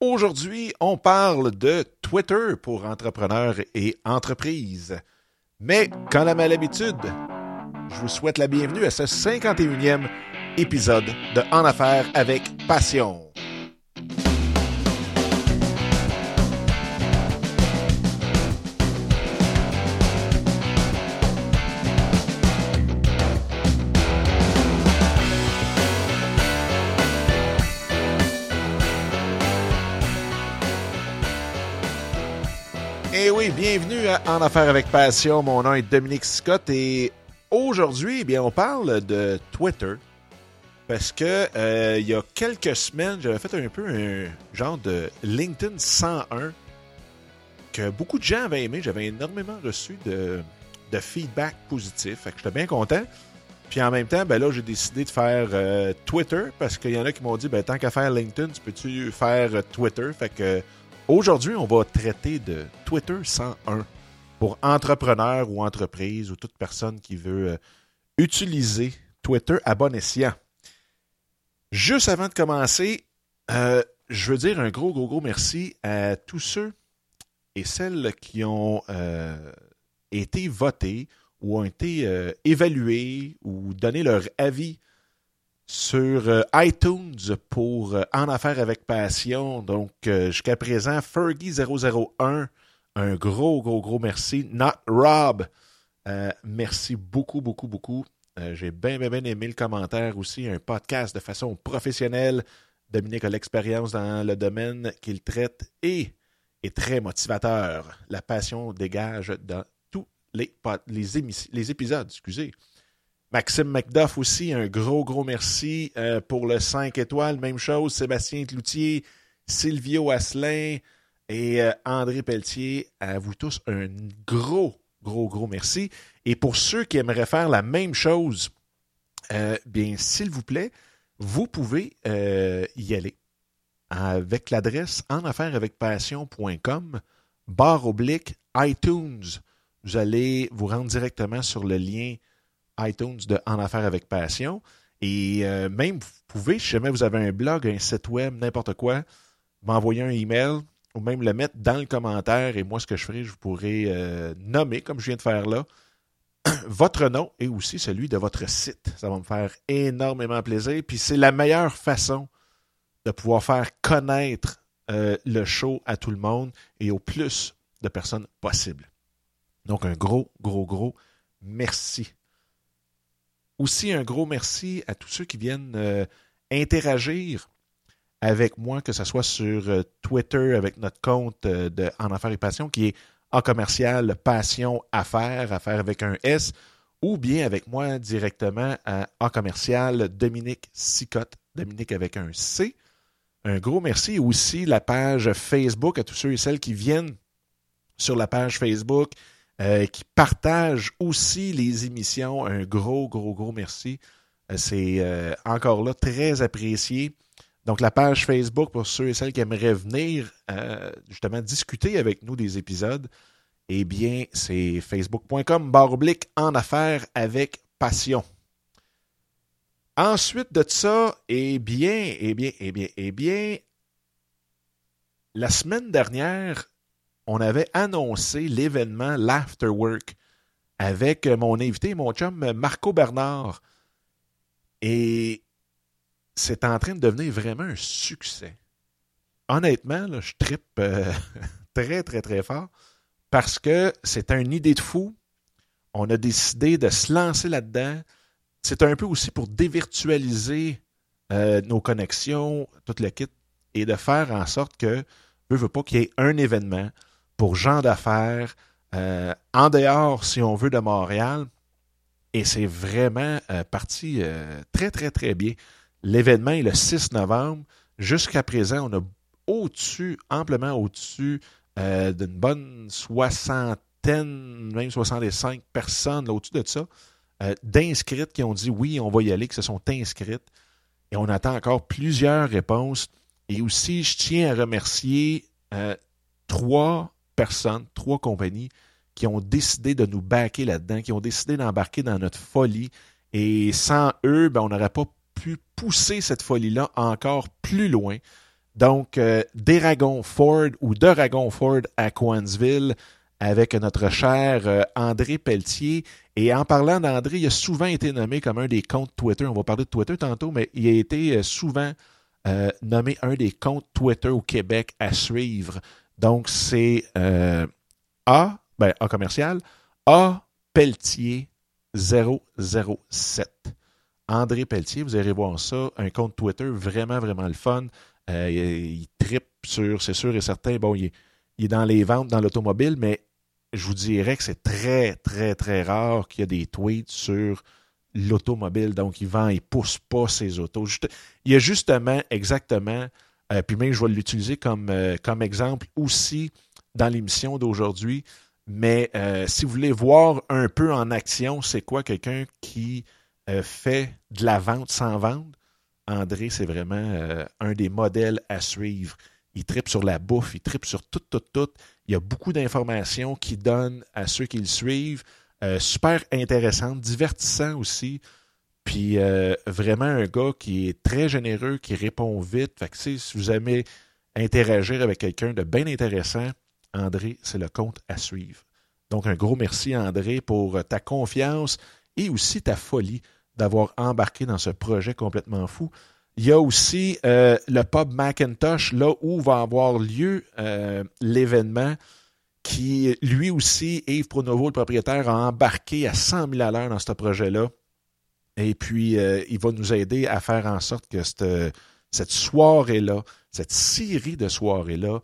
Aujourd'hui, on parle de Twitter pour entrepreneurs et entreprises. Mais, quand la malhabitude, je vous souhaite la bienvenue à ce 51e épisode de En Affaires avec Passion. Bienvenue à En Affaires avec Passion. Mon nom est Dominique Scott et aujourd'hui, eh bien, on parle de Twitter parce que euh, il y a quelques semaines, j'avais fait un peu un genre de LinkedIn 101 que beaucoup de gens avaient aimé. J'avais énormément reçu de, de feedback positif. Fait que j'étais bien content. Puis en même temps, ben là, j'ai décidé de faire euh, Twitter parce qu'il y en a qui m'ont dit, ben tant qu'à faire LinkedIn, tu peux-tu faire euh, Twitter? Fait que Aujourd'hui, on va traiter de Twitter 101 pour entrepreneurs ou entreprises ou toute personne qui veut euh, utiliser Twitter à bon escient. Juste avant de commencer, euh, je veux dire un gros, gros, gros merci à tous ceux et celles qui ont euh, été votés ou ont été évalués ou donné leur avis sur euh, iTunes pour euh, En Affaires avec Passion. Donc, euh, jusqu'à présent, Fergie001, un gros, gros, gros merci. Not Rob, merci beaucoup, beaucoup, beaucoup. J'ai bien, bien, bien aimé le commentaire aussi. Un podcast de façon professionnelle. Dominique a l'expérience dans le domaine qu'il traite et est très motivateur. La passion dégage dans tous les, les, les épisodes. Excusez. Maxime McDuff aussi, un gros, gros merci euh, pour le 5 étoiles. Même chose, Sébastien Cloutier, Silvio Asselin et euh, André Pelletier. À vous tous, un gros, gros, gros merci. Et pour ceux qui aimeraient faire la même chose, euh, bien, s'il vous plaît, vous pouvez y aller avec l'adresse enafairesavecpassion.com barre oblique iTunes. Vous allez vous rendre directement sur le lien iTunes de En Affaires avec Passion. Et euh, même, vous pouvez, si jamais vous avez un blog, un site web, n'importe quoi, m'envoyer un email ou même le mettre dans le commentaire. Et moi, ce que je ferai, je pourrai euh, nommer, comme je viens de faire là, votre nom et aussi celui de votre site. Ça va me faire énormément plaisir. Puis c'est la meilleure façon de pouvoir faire connaître euh, le show à tout le monde et au plus de personnes possible. Donc un gros, gros, gros merci. Aussi, un gros merci à tous ceux qui viennent euh, interagir avec moi, que ce soit sur euh, Twitter avec notre compte euh, de En Affaires et Passion, qui est en commercial Passion Affaires, Affaires avec un S, ou bien avec moi directement à en commercial Dominique Sicotte, Dominique avec un C. Un gros merci aussi la page Facebook à tous ceux et celles qui viennent sur la page Facebook, euh, qui partagent aussi les émissions. Un gros, gros, gros merci. Euh, c'est euh, encore là très apprécié. Donc, la page Facebook, pour ceux et celles qui aimeraient venir justement discuter avec nous des épisodes, eh bien, c'est facebook.com barre oblique en affaires avec passion. Ensuite de ça, eh bien, eh bien, eh bien, eh bien, la semaine dernière, on avait annoncé l'événement L'Afterwork avec mon invité, mon chum Marco Bernard. Et c'est en train de devenir vraiment un succès. Honnêtement, je trippe euh, très, très, très fort parce que c'est une idée de fou. On a décidé de se lancer là-dedans. C'est un peu aussi pour dévirtualiser euh, nos connexions, tout le kit, et de faire en sorte que, ne veut pas qu'il y ait un événement pour gens d'affaires euh, en dehors, si on veut, de Montréal. Et c'est vraiment euh, parti euh, très, très, très bien. L'événement est le 6 novembre. Jusqu'à présent, on a au-dessus, amplement au-dessus d'une bonne soixantaine, même 65 personnes, au-dessus de ça, d'inscrites qui ont dit oui, on va y aller, qui se sont inscrites. Et on attend encore plusieurs réponses. Et aussi, je tiens à remercier trois personnes, trois compagnies qui ont décidé de nous baquer là-dedans, qui ont décidé d'embarquer dans notre folie. Et sans eux, ben, on n'aurait pas pu pousser cette folie-là encore plus loin. Donc, euh, d'Eragon Ford ou d'Aragon Ford à Coansville avec notre cher euh, André Pelletier. Et en parlant d'André, il a souvent été nommé comme un des comptes Twitter. On va parler de Twitter tantôt, mais il a été euh, souvent nommé un des comptes Twitter au Québec à suivre. Donc, c'est A, ben, A commercial, A Pelletier 007. André Pelletier, vous allez voir ça, un compte Twitter vraiment, vraiment le fun. Euh, il, tripe sur, c'est sûr et certain, bon, il est, dans les ventes dans l'automobile, mais je vous dirais que c'est très, très, très rare qu'il y ait des tweets sur l'automobile. Donc, il vend, il pousse pas ses autos. il y a justement, exactement, euh, puis même je vais l'utiliser comme, euh, comme exemple aussi dans l'émission d'aujourd'hui. Mais si vous voulez voir un peu en action, c'est quoi quelqu'un qui euh, fait de la vente sans vendre, André, c'est vraiment euh, un des modèles à suivre. Il tripe sur la bouffe, il tripe sur tout, tout, tout. Il y a beaucoup d'informations qu'il donne à ceux qui le suivent. Euh, super intéressant, divertissant aussi. Puis vraiment un gars qui est très généreux, qui répond vite. Fait que, si vous aimez interagir avec quelqu'un de bien intéressant, André, c'est le compte à suivre. Donc un gros merci André pour ta confiance et aussi ta folie d'avoir embarqué dans ce projet complètement fou. Il y a aussi euh, le pub Macintosh, là où va avoir lieu euh, l'événement, qui lui aussi, Yves Pronovo, le propriétaire, a embarqué à 100 000 à l'heure dans ce projet-là. Et puis, euh, il va nous aider à faire en sorte que cette, cette soirée-là, cette série de soirées-là,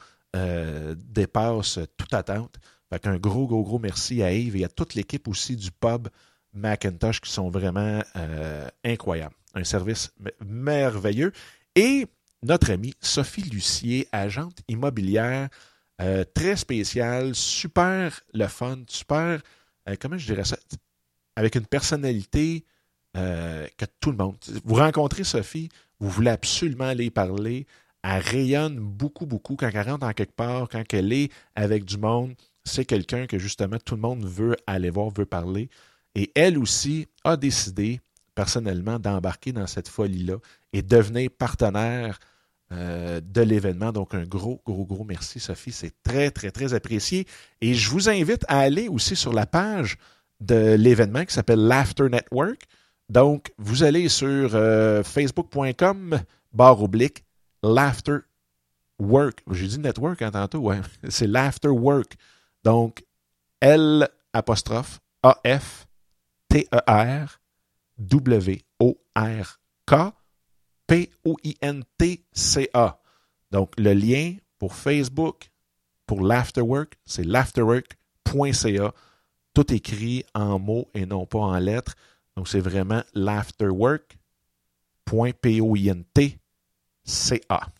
dépasse toute attente. Fait qu'un gros, gros, gros merci à Yves et à toute l'équipe aussi du pub Macintosh qui sont vraiment euh, incroyables. Un service merveilleux. Et notre amie Sophie Lucier, agente immobilière, euh, très spéciale, super le fun, super, euh, comment je dirais ça, avec une personnalité que tout le monde. Vous rencontrez Sophie, vous voulez absolument aller parler. Elle rayonne beaucoup, beaucoup quand elle rentre en quelque part, quand elle est avec du monde. C'est quelqu'un que justement tout le monde veut aller voir, veut parler. Et elle aussi a décidé personnellement d'embarquer dans cette folie-là et devenir partenaire euh, de l'événement. Donc, un gros, gros, gros merci, Sophie. C'est très, très, très apprécié. Et je vous invite à aller aussi sur la page de l'événement qui s'appelle Laughter Network. Donc, vous allez sur euh, facebook.com, barre oblique, Laughter Work. J'ai dit network hein, tantôt, ouais. C'est Laughter Work. Donc, L apostrophe A-F T-E-R-W-O-R-K P-O-I-N-T-C-A. Donc, le lien pour Facebook, pour l'Afterwork, c'est l'afterwork.ca. Tout écrit en mots et non pas en lettres. Donc, c'est vraiment l'afterwork.pointca.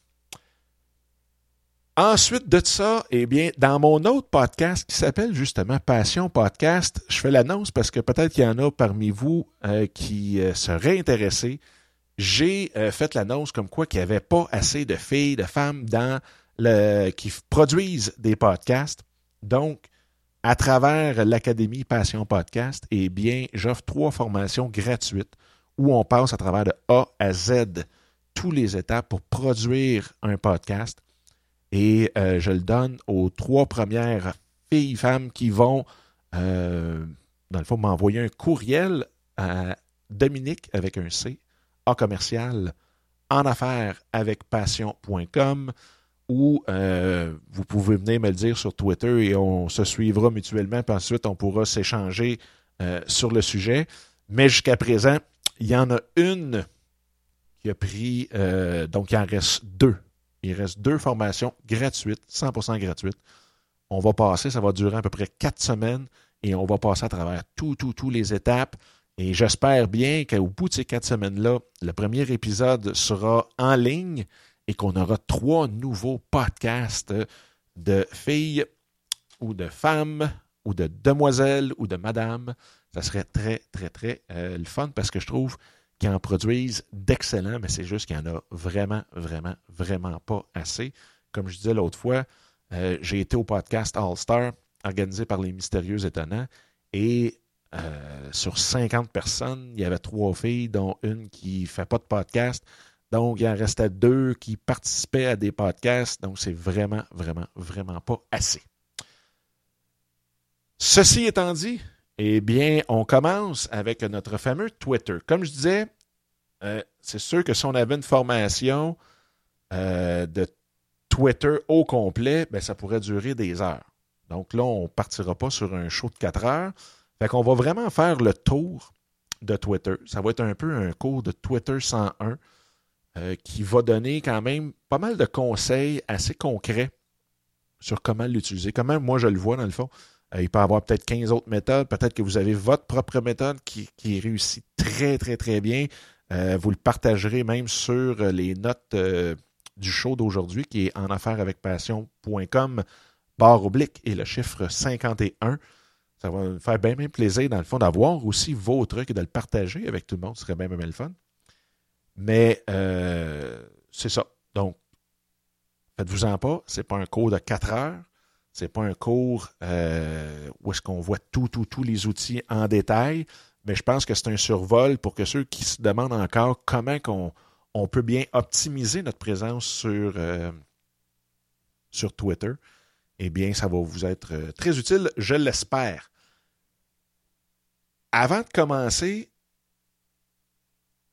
Ensuite de ça, eh bien, dans mon autre podcast qui s'appelle justement Passion Podcast, je fais l'annonce parce que peut-être qu'il y en a parmi vous euh, qui euh, seraient intéressés. J'ai euh, fait l'annonce comme quoi qu'il n'y avait pas assez de filles, de femmes dans le, qui produisent des podcasts. Donc, à travers l'Académie Passion Podcast, eh bien, j'offre trois formations gratuites où on passe à travers de A à Z tous les étapes pour produire un podcast. Et euh, je le donne aux trois premières filles, femmes qui vont, euh, dans le fond, m'envoyer un courriel à Dominique avec un C, A commercial, en affaires avec passion.com ou euh, vous pouvez venir me le dire sur Twitter et on se suivra mutuellement, puis ensuite on pourra s'échanger sur le sujet. Mais jusqu'à présent, il y en a une qui a pris, donc il en reste deux il reste deux formations gratuites, 100% gratuites. On va passer, ça va durer à peu près quatre semaines et on va passer à travers tout, tout, tous les étapes. Et j'espère bien qu'au bout de ces quatre semaines-là, le premier épisode sera en ligne et qu'on aura trois nouveaux podcasts de filles ou de femmes ou de demoiselles ou de madames. Ça serait très, très, très euh, le fun parce que je trouve qui en produisent d'excellents, mais c'est juste qu'il n'y en a vraiment, vraiment, vraiment pas assez. Comme je disais l'autre fois, euh, j'ai été au podcast All Star organisé par les Mystérieux Étonnants et euh, sur 50 personnes, il y avait trois filles, dont une qui ne fait pas de podcast. Donc, il en restait deux qui participaient à des podcasts. Donc, c'est vraiment, vraiment, vraiment pas assez. Ceci étant dit, eh bien, on commence avec notre fameux Twitter. Comme je disais, euh, c'est sûr que si on avait une formation euh, de Twitter au complet, ben, ça pourrait durer des heures. Donc là, on ne partira pas sur un show de 4 heures. Fait qu'on va vraiment faire le tour de Twitter. Ça va être un peu un cours de Twitter 101 euh, qui va donner quand même pas mal de conseils assez concrets sur comment l'utiliser. Comment moi je le vois dans le fond. Euh, il peut y avoir peut-être 15 autres méthodes. Peut-être que vous avez votre propre méthode qui, réussit très, très, très bien. Euh, vous le partagerez même sur les notes du show d'aujourd'hui qui est en affaires avec passion.com barre oblique et le chiffre 51. Ça va me faire bien, bien plaisir, dans le fond, d'avoir aussi vos trucs et de le partager avec tout le monde. Ce serait bien, bien, le fun. Mais euh, c'est ça. Donc, faites-vous-en pas. C'est pas un cours de 4 heures. C'est pas un cours euh, où est-ce qu'on voit tout, tous les outils en détail. Mais je pense que c'est un survol pour que ceux qui se demandent encore comment qu'on on peut bien optimiser notre présence sur, euh, sur Twitter, eh bien, ça va vous être très utile, je l'espère. Avant de commencer,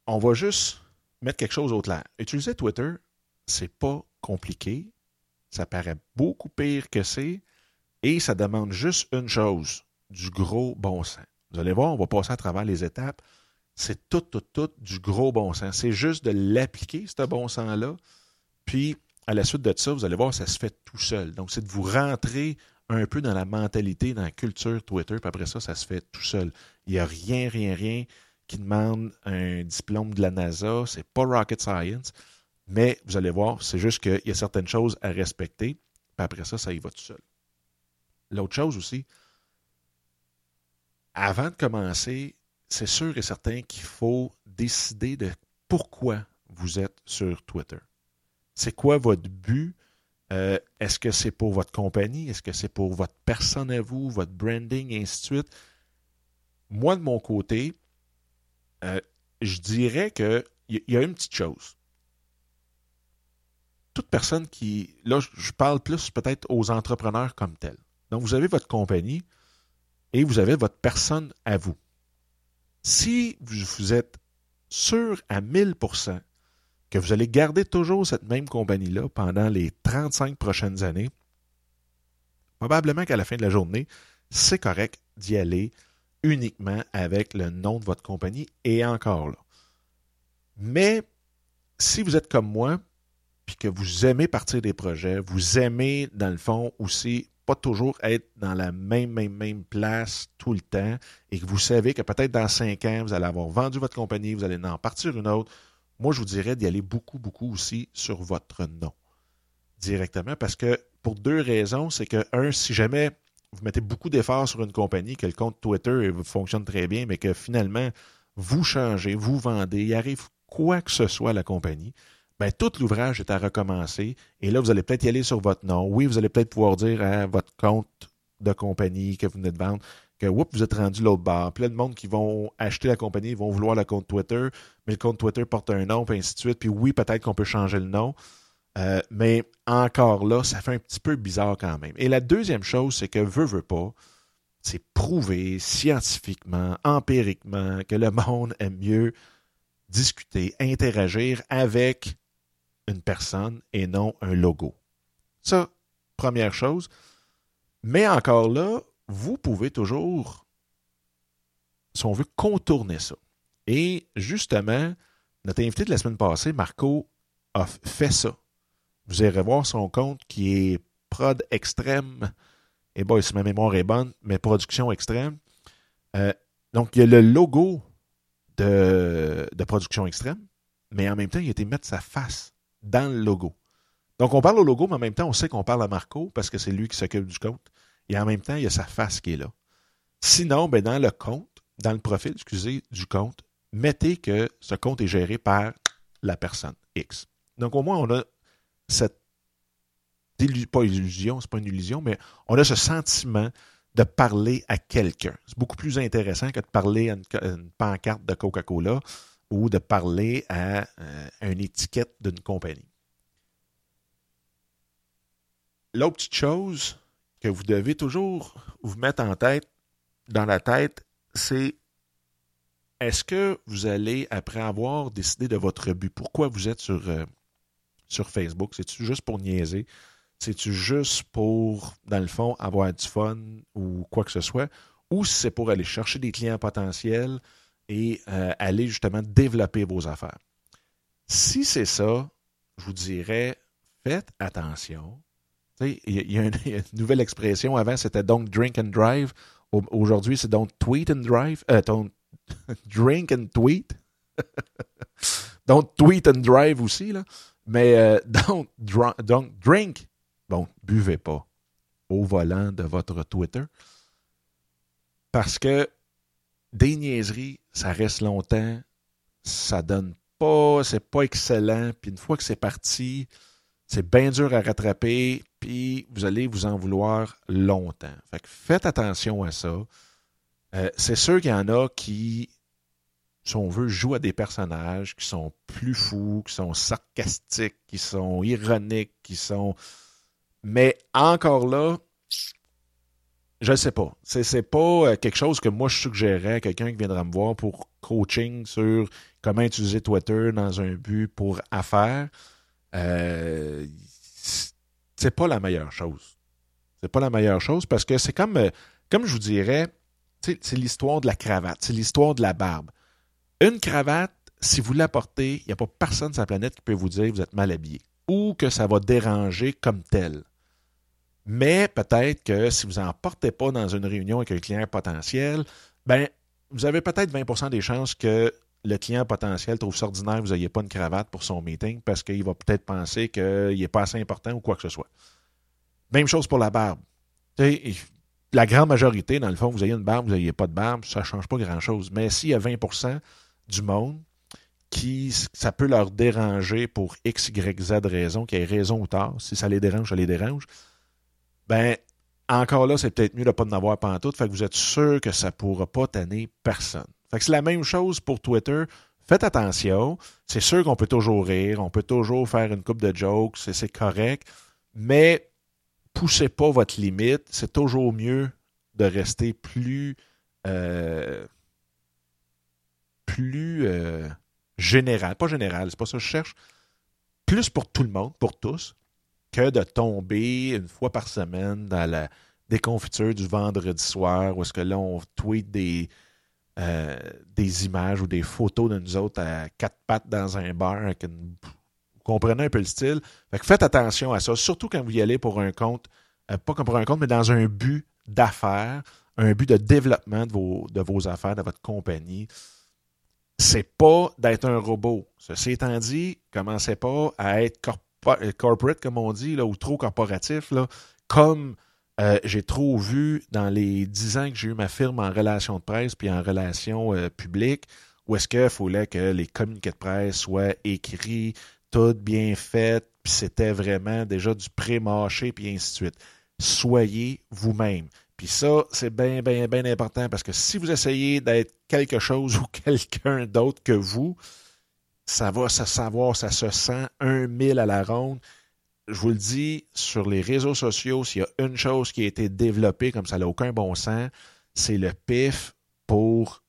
on va juste mettre quelque chose au clair. Utiliser Twitter, c'est pas compliqué. Ça paraît beaucoup pire que c'est. Et ça demande juste une chose, du gros bon sens. Vous allez voir, on va passer à travers les étapes. C'est tout, tout, tout du gros bon sens. C'est juste de l'appliquer, ce bon sens-là. Puis, à la suite de ça, vous allez voir, ça se fait tout seul. Donc, c'est de vous rentrer un peu dans la mentalité, dans la culture Twitter, puis après ça, ça se fait tout seul. Il n'y a rien, rien, rien qui demande un diplôme de la NASA. C'est pas rocket science. Mais vous allez voir, c'est juste qu'il y a certaines choses à respecter. Puis après ça, ça y va tout seul. L'autre chose aussi, avant de commencer, c'est sûr et certain qu'il faut décider de pourquoi vous êtes sur Twitter. C'est quoi votre but? Euh, est-ce que c'est pour votre compagnie? Est-ce que c'est pour votre personne à vous, votre branding, et ainsi de suite? Moi, de mon côté, euh, je dirais qu'il y, a une petite chose. Toute personne qui. Là, je parle plus peut-être aux entrepreneurs comme tels. Donc, vous avez votre compagnie et vous avez votre personne à vous. Si vous êtes sûr à 1000% que vous allez garder toujours cette même compagnie-là pendant les 35 prochaines années, probablement qu'à la fin de la journée, c'est correct d'y aller uniquement avec le nom de votre compagnie et encore là. Mais si vous êtes comme moi, puis que vous aimez partir des projets, vous aimez, dans le fond, aussi pas toujours être dans la même, même, même place tout le temps et que vous savez que peut-être dans cinq ans, vous allez avoir vendu votre compagnie, vous allez en partir une autre, moi, je vous dirais d'y aller beaucoup, beaucoup aussi sur votre nom directement parce que pour deux raisons, c'est que, un, si jamais vous mettez beaucoup d'efforts sur une compagnie, que le compte Twitter fonctionne très bien, mais que finalement, vous changez, vous vendez, il arrive quoi que ce soit à la compagnie, ben, tout l'ouvrage est à recommencer. Et là, vous allez peut-être y aller sur votre nom. Oui, vous allez peut-être pouvoir dire à votre compte de compagnie que vous venez de vendre que vous êtes rendu l'autre bord. Plein de monde qui vont acheter la compagnie vont vouloir le compte Twitter, mais le compte Twitter porte un nom, puis ainsi de suite. Puis oui, peut-être qu'on peut changer le nom. Euh, mais encore là, ça fait un petit peu bizarre quand même. Et la deuxième chose, c'est que veut, veut pas, c'est prouvé scientifiquement, empiriquement, que le monde aime mieux discuter, interagir avec une personne et non un logo. Ça, première chose. Mais encore là, vous pouvez toujours, si on veut, contourner ça. Et justement, notre invité de la semaine passée, Marco, a fait ça. Vous irez voir son compte qui est prod extrême. Et bon, si ma mémoire est bonne, mais production extrême. Euh, donc, il y a le logo de, de production extrême, mais en même temps, il a été mettre sa face dans le logo. Donc, on parle au logo, mais en même temps, on sait qu'on parle à Marco parce que c'est lui qui s'occupe du compte. Et en même temps, il y a sa face qui est là. Sinon, ben, dans le compte, dans le profil, excusez, du compte, mettez que ce compte est géré par la personne X. Donc, au moins, on a cette pas illusion, c'est pas une illusion, mais on a ce sentiment de parler à quelqu'un. C'est beaucoup plus intéressant que de parler à une, pancarte de Coca-Cola ou de parler à euh, une étiquette d'une compagnie. L'autre petite chose que vous devez toujours vous mettre en tête, dans la tête, c'est est-ce que vous allez, après avoir décidé de votre but, pourquoi vous êtes sur, euh, sur Facebook? C'est-tu juste pour niaiser? C'est-tu juste pour, dans le fond, avoir du fun ou quoi que ce soit? Ou c'est pour aller chercher des clients potentiels et euh, aller justement développer vos affaires? Si c'est ça, je vous dirais, faites attention. Il y, a une nouvelle expression. Avant, c'était don't drink and drive. Aujourd'hui, c'est don't tweet and drive. Euh, drink and tweet. don't tweet and drive aussi, là. Mais euh, don't, don't drink. Bon, buvez pas au volant de votre Twitter. Parce que des niaiseries, ça reste longtemps. Ça donne pas, c'est pas excellent. Puis une fois que c'est parti, c'est bien dur à rattraper, puis vous allez vous en vouloir longtemps. Faites attention à ça. Euh, c'est sûr qu'il y en a qui, si on veut, jouent à des personnages qui sont plus fous, qui sont sarcastiques, qui sont ironiques, qui sont. Mais encore là, je ne sais pas. C'est, c'est pas euh, quelque chose que moi je suggérerais à quelqu'un qui viendra me voir pour coaching sur comment utiliser Twitter dans un but pour affaires euh, c'est pas la meilleure chose. C'est pas la meilleure chose parce que c'est comme, euh, comme je vous dirais, c'est l'histoire de la cravate, c'est l'histoire de la barbe. Une cravate, si vous la portez, il n'y a pas personne sur la planète qui peut vous dire que vous êtes mal habillé ou que ça va déranger comme tel. Mais peut-être que si vous n'en portez pas dans une réunion avec un client potentiel, ben, vous avez peut-être 20% des chances que le client potentiel trouve ça ordinaire que vous n'ayez pas une cravate pour son meeting parce qu'il va peut-être penser qu'il n'est pas assez important ou quoi que ce soit. Même chose pour la barbe. la grande majorité, dans le fond, vous ayez une barbe, vous n'ayez pas de barbe, ça ne change pas grand-chose. Mais s'il y a 20 du monde qui ça peut leur déranger pour X, Y, Z raison, qu'il y ait raison ou tard, si ça les dérange, ça les dérange, ben encore là, c'est peut-être mieux de ne pas en avoir pantoute, fait que vous êtes sûr que ça ne pourra pas tanner personne. C'est la même chose pour Twitter. Faites attention. C'est sûr qu'on peut toujours rire, on peut toujours faire une coupe de jokes, c'est correct, mais poussez pas votre limite. C'est toujours mieux de rester plus euh, plus euh, général, pas général, c'est pas ça je cherche, plus pour tout le monde, pour tous, que de tomber une fois par semaine dans la déconfiture du vendredi soir où est-ce que là on tweet des euh, images ou des photos de nous autres à quatre pattes dans un bar. Vous comprenez un peu le style? faites attention à ça, surtout quand vous y allez pour un compte, euh, pas comme pour un compte, mais dans un but d'affaires, un but de développement de vos, de vos affaires, de votre compagnie. C'est pas d'être un robot. Ceci étant dit, commencez pas à être corporate, comme on dit, là, ou trop corporatif, là, comme euh, j'ai trop vu dans les dix ans que j'ai eu ma firme en relation de presse puis en relation euh, publique, où est-ce qu'il fallait que les communiqués de presse soient écrits, tout bien fait, puis c'était vraiment déjà du pré-mâché, puis ainsi de suite. Soyez vous-même. Puis ça, c'est bien, bien, bien important parce que si vous essayez d'être quelque chose ou quelqu'un d'autre que vous, ça va se savoir, ça se sent un mille à la ronde je vous le dis, sur les réseaux sociaux, s'il y a une chose qui a été développée comme ça n'a aucun bon sens, c'est le pif pour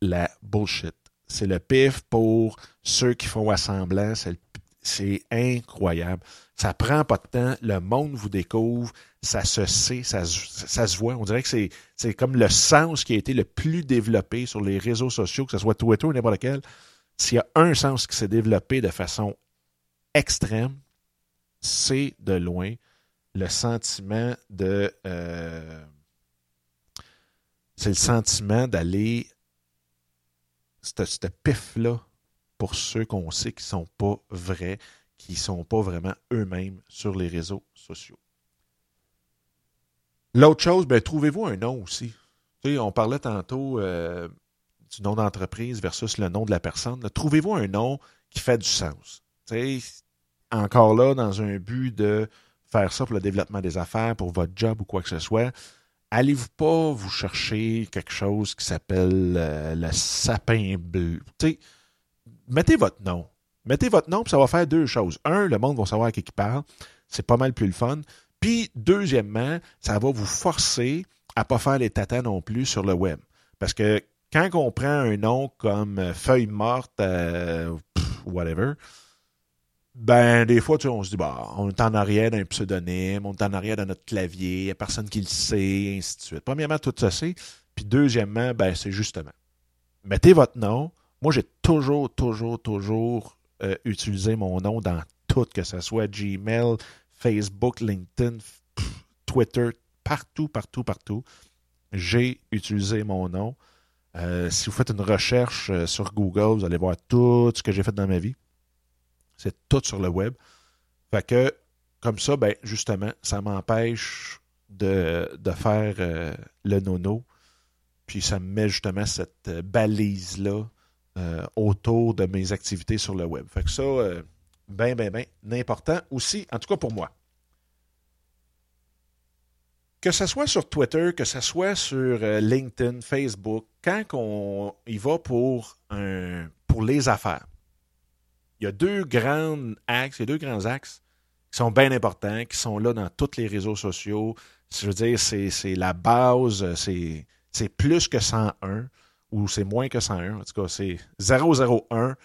la bullshit. C'est le pif pour ceux qui font assemblant. C'est incroyable. Ça prend pas de temps. Le monde vous découvre. Ça se sait, ça, ça se voit. On dirait que c'est comme le sens qui a été le plus développé sur les réseaux sociaux, que ce soit Twitter ou n'importe lequel. S'il y a un sens qui s'est développé de façon extrême, c'est de loin le sentiment de. Euh, c'est le sentiment d'aller. Ce pif-là pour ceux qu'on sait qui ne sont pas vrais, qui ne sont pas vraiment eux-mêmes sur les réseaux sociaux. L'autre chose, ben, trouvez-vous un nom aussi. on parlait tantôt euh, du nom d'entreprise versus le nom de la personne. Trouvez-vous un nom qui fait du sens? Encore là, dans un but de faire ça pour le développement des affaires, pour votre job ou quoi que ce soit, allez-vous pas vous chercher quelque chose qui s'appelle euh, le sapin bleu? Tu sais, mettez votre nom. Mettez votre nom, puis ça va faire deux choses. Un, le monde va savoir à qui il parle. C'est pas mal plus le fun. Puis, deuxièmement, ça va vous forcer à pas faire les tatas non plus sur le web. Parce que quand on prend un nom comme euh, Feuille morte, euh, whatever, ben, des fois, tu on se dit, bah, on est en arrière d'un pseudonyme, on est en arrière de notre clavier, il n'y a personne qui le sait, ainsi de suite. Premièrement, tout ça c'est. Puis deuxièmement, ben, c'est justement, mettez votre nom. Moi, j'ai toujours, toujours, toujours euh, utilisé mon nom dans tout, que ce soit Gmail, Facebook, LinkedIn, Twitter, partout, partout, partout. J'ai utilisé mon nom. Euh, si vous faites une recherche euh, sur Google, vous allez voir tout ce que j'ai fait dans ma vie. C'est tout sur le web. Fait que, comme ça, ben, justement, ça m'empêche de, faire euh, le nono. Puis ça me met justement cette balise-là autour de mes activités sur le web. Fait que ça, ben, ben, ben, important aussi, en tout cas pour moi que ce soit sur Twitter, que ce soit sur euh, LinkedIn, Facebook, quand on y va pour, pour les affaires, il y a deux grands axes, il y a deux grands axes qui sont bien importants, qui sont là dans tous les réseaux sociaux. Je veux dire, c'est la base, c'est plus que 101 ou c'est moins que 101. En tout cas, c'est 001.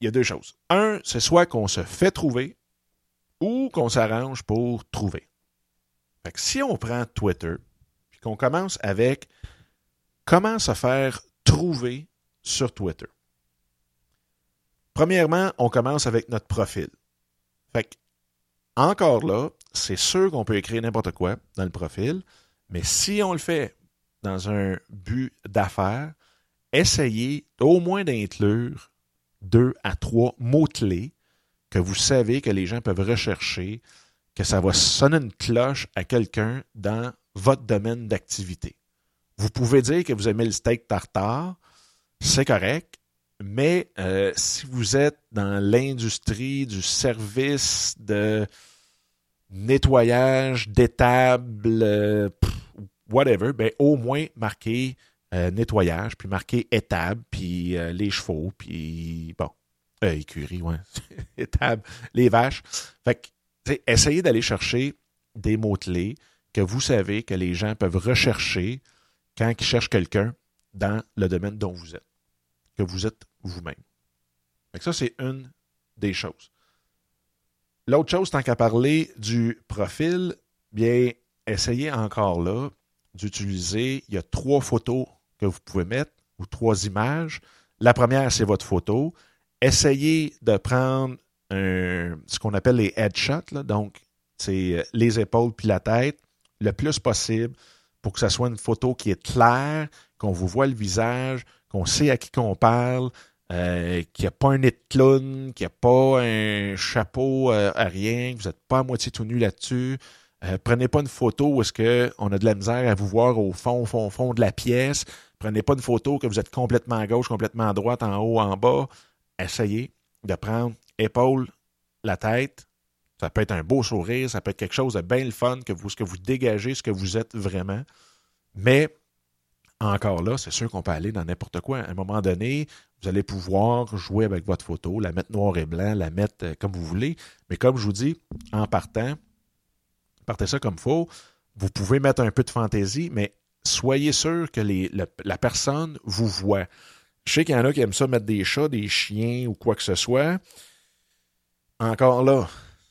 Il y a deux choses. Un, c'est soit qu'on se fait trouver ou qu'on s'arrange pour trouver si on prend Twitter, puis qu'on commence avec comment se faire trouver sur Twitter. Premièrement, on commence avec notre profil. Fait encore là, c'est sûr qu'on peut écrire n'importe quoi dans le profil, mais si on le fait dans un but d'affaires, essayez au moins d'inclure deux à trois mots-clés que vous savez que les gens peuvent rechercher que ça va sonner une cloche à quelqu'un dans votre domaine d'activité. Vous pouvez dire que vous aimez le steak tartare, c'est correct, mais euh, si vous êtes dans l'industrie du service de nettoyage d'étables, euh, whatever, ben au moins marquez euh, nettoyage, puis marquez étable, puis les chevaux, puis bon, écurie, ouais, étable, les vaches. Fait que essayez d'aller chercher des mots-clés que vous savez que les gens peuvent rechercher quand ils cherchent quelqu'un dans le domaine dont vous êtes, que vous êtes vous-même. Ça, c'est une des choses. L'autre chose, tant qu'à parler du profil, bien, essayez encore là d'utiliser, il y a trois photos que vous pouvez mettre ou trois images. La première, c'est votre photo. Essayez de prendre ce qu'on appelle les headshots, donc c'est euh, les épaules puis la tête, le plus possible pour que ça soit une photo qui est claire, qu'on vous voit le visage, qu'on sait à qui qu'on parle, euh, qu'il n'y a pas un nez qu'il n'y a pas un chapeau euh, à rien, que vous n'êtes pas à moitié tout nu là-dessus. Prenez pas une photo où est-ce qu'on a de la misère à vous voir au fond, fond, fond de la pièce. Prenez pas une photo que vous êtes complètement à gauche, complètement à droite, en haut, en bas. Essayez de prendre épaule, la tête. Ça peut être un beau sourire, ça peut être quelque chose de bien le fun, que ce que vous dégagez, ce que vous êtes vraiment. Mais encore là, c'est sûr qu'on peut aller dans n'importe quoi. À un moment donné, vous allez pouvoir jouer avec votre photo, la mettre noir et blanc, la mettre euh, comme vous voulez. Mais comme je vous dis, en partant, partez ça comme faut. Vous pouvez mettre un peu de fantaisie, mais soyez sûr que les, la personne vous voit. Je sais qu'il y en a qui aiment ça mettre des chats, des chiens ou quoi que ce soit. Encore là,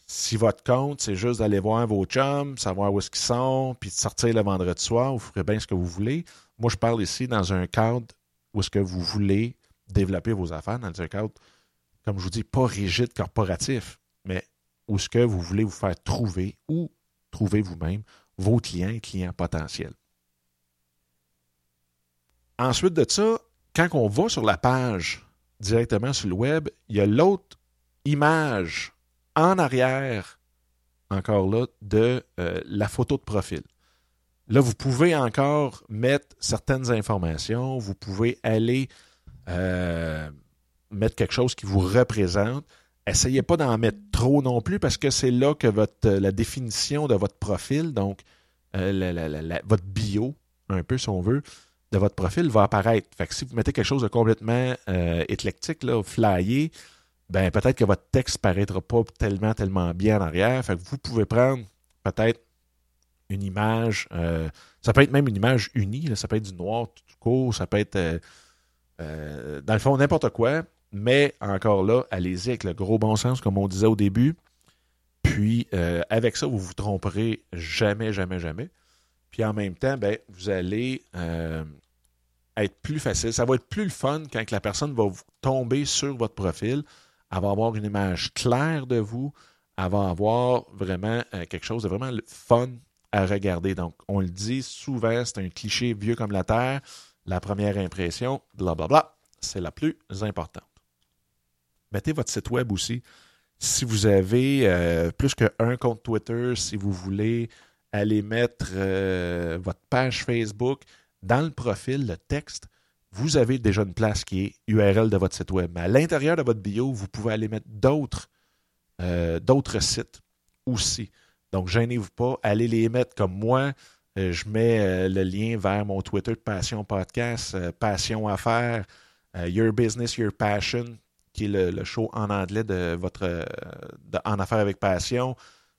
si votre compte, c'est juste d'aller voir vos chums, savoir où est-ce qu'ils sont, puis de sortir le vendredi soir, vous ferez bien ce que vous voulez. Moi, je parle ici dans un cadre où est-ce que vous voulez développer vos affaires, dans un cadre, comme je vous dis, pas rigide corporatif, mais où est-ce que vous voulez vous faire trouver ou trouver vous-même vos clients et clients potentiels. Ensuite de ça, quand on va sur la page directement sur le web, il y a l'autre image en arrière, encore là, de euh, la photo de profil. Là, vous pouvez encore mettre certaines informations, vous pouvez aller euh, mettre quelque chose qui vous représente. Essayez pas d'en mettre trop non plus parce que c'est là que votre, la définition de votre profil, donc euh, votre bio, un peu si on veut, de votre profil va apparaître. Fait que si vous mettez quelque chose de complètement euh, éclectique, là, flyé, ben peut-être que votre texte paraîtra pas tellement, tellement bien en arrière. Fait que vous pouvez prendre peut-être une image, euh, ça peut être même une image unie, ça peut être du noir tout court, ça peut être, euh, dans le fond, n'importe quoi, mais encore là, allez-y avec le gros bon sens, comme on disait au début. Puis, avec ça, vous ne vous tromperez jamais, jamais, jamais. Puis en même temps, ben, vous allez être plus facile. Ça va être plus le fun quand la personne va tomber sur votre profil. Elle va avoir une image claire de vous. Elle va avoir vraiment euh, quelque chose de vraiment fun à regarder. Donc, on le dit souvent, c'est un cliché vieux comme la Terre. La première impression, blablabla, c'est la plus importante. Mettez votre site web aussi. Si vous avez euh, plus qu'un compte Twitter, si vous voulez aller mettre euh, votre page Facebook, dans le profil, le texte, vous avez déjà une place qui est URL de votre site web. Mais à l'intérieur de votre bio, vous pouvez aller mettre d'autres euh, sites aussi. Donc, gênez-vous pas, allez les mettre comme moi. Je mets le lien vers mon Twitter de Passion Podcast, Passion Affaires, Your Business, Your Passion, qui est le, show en anglais de votre En Affaires avec Passion.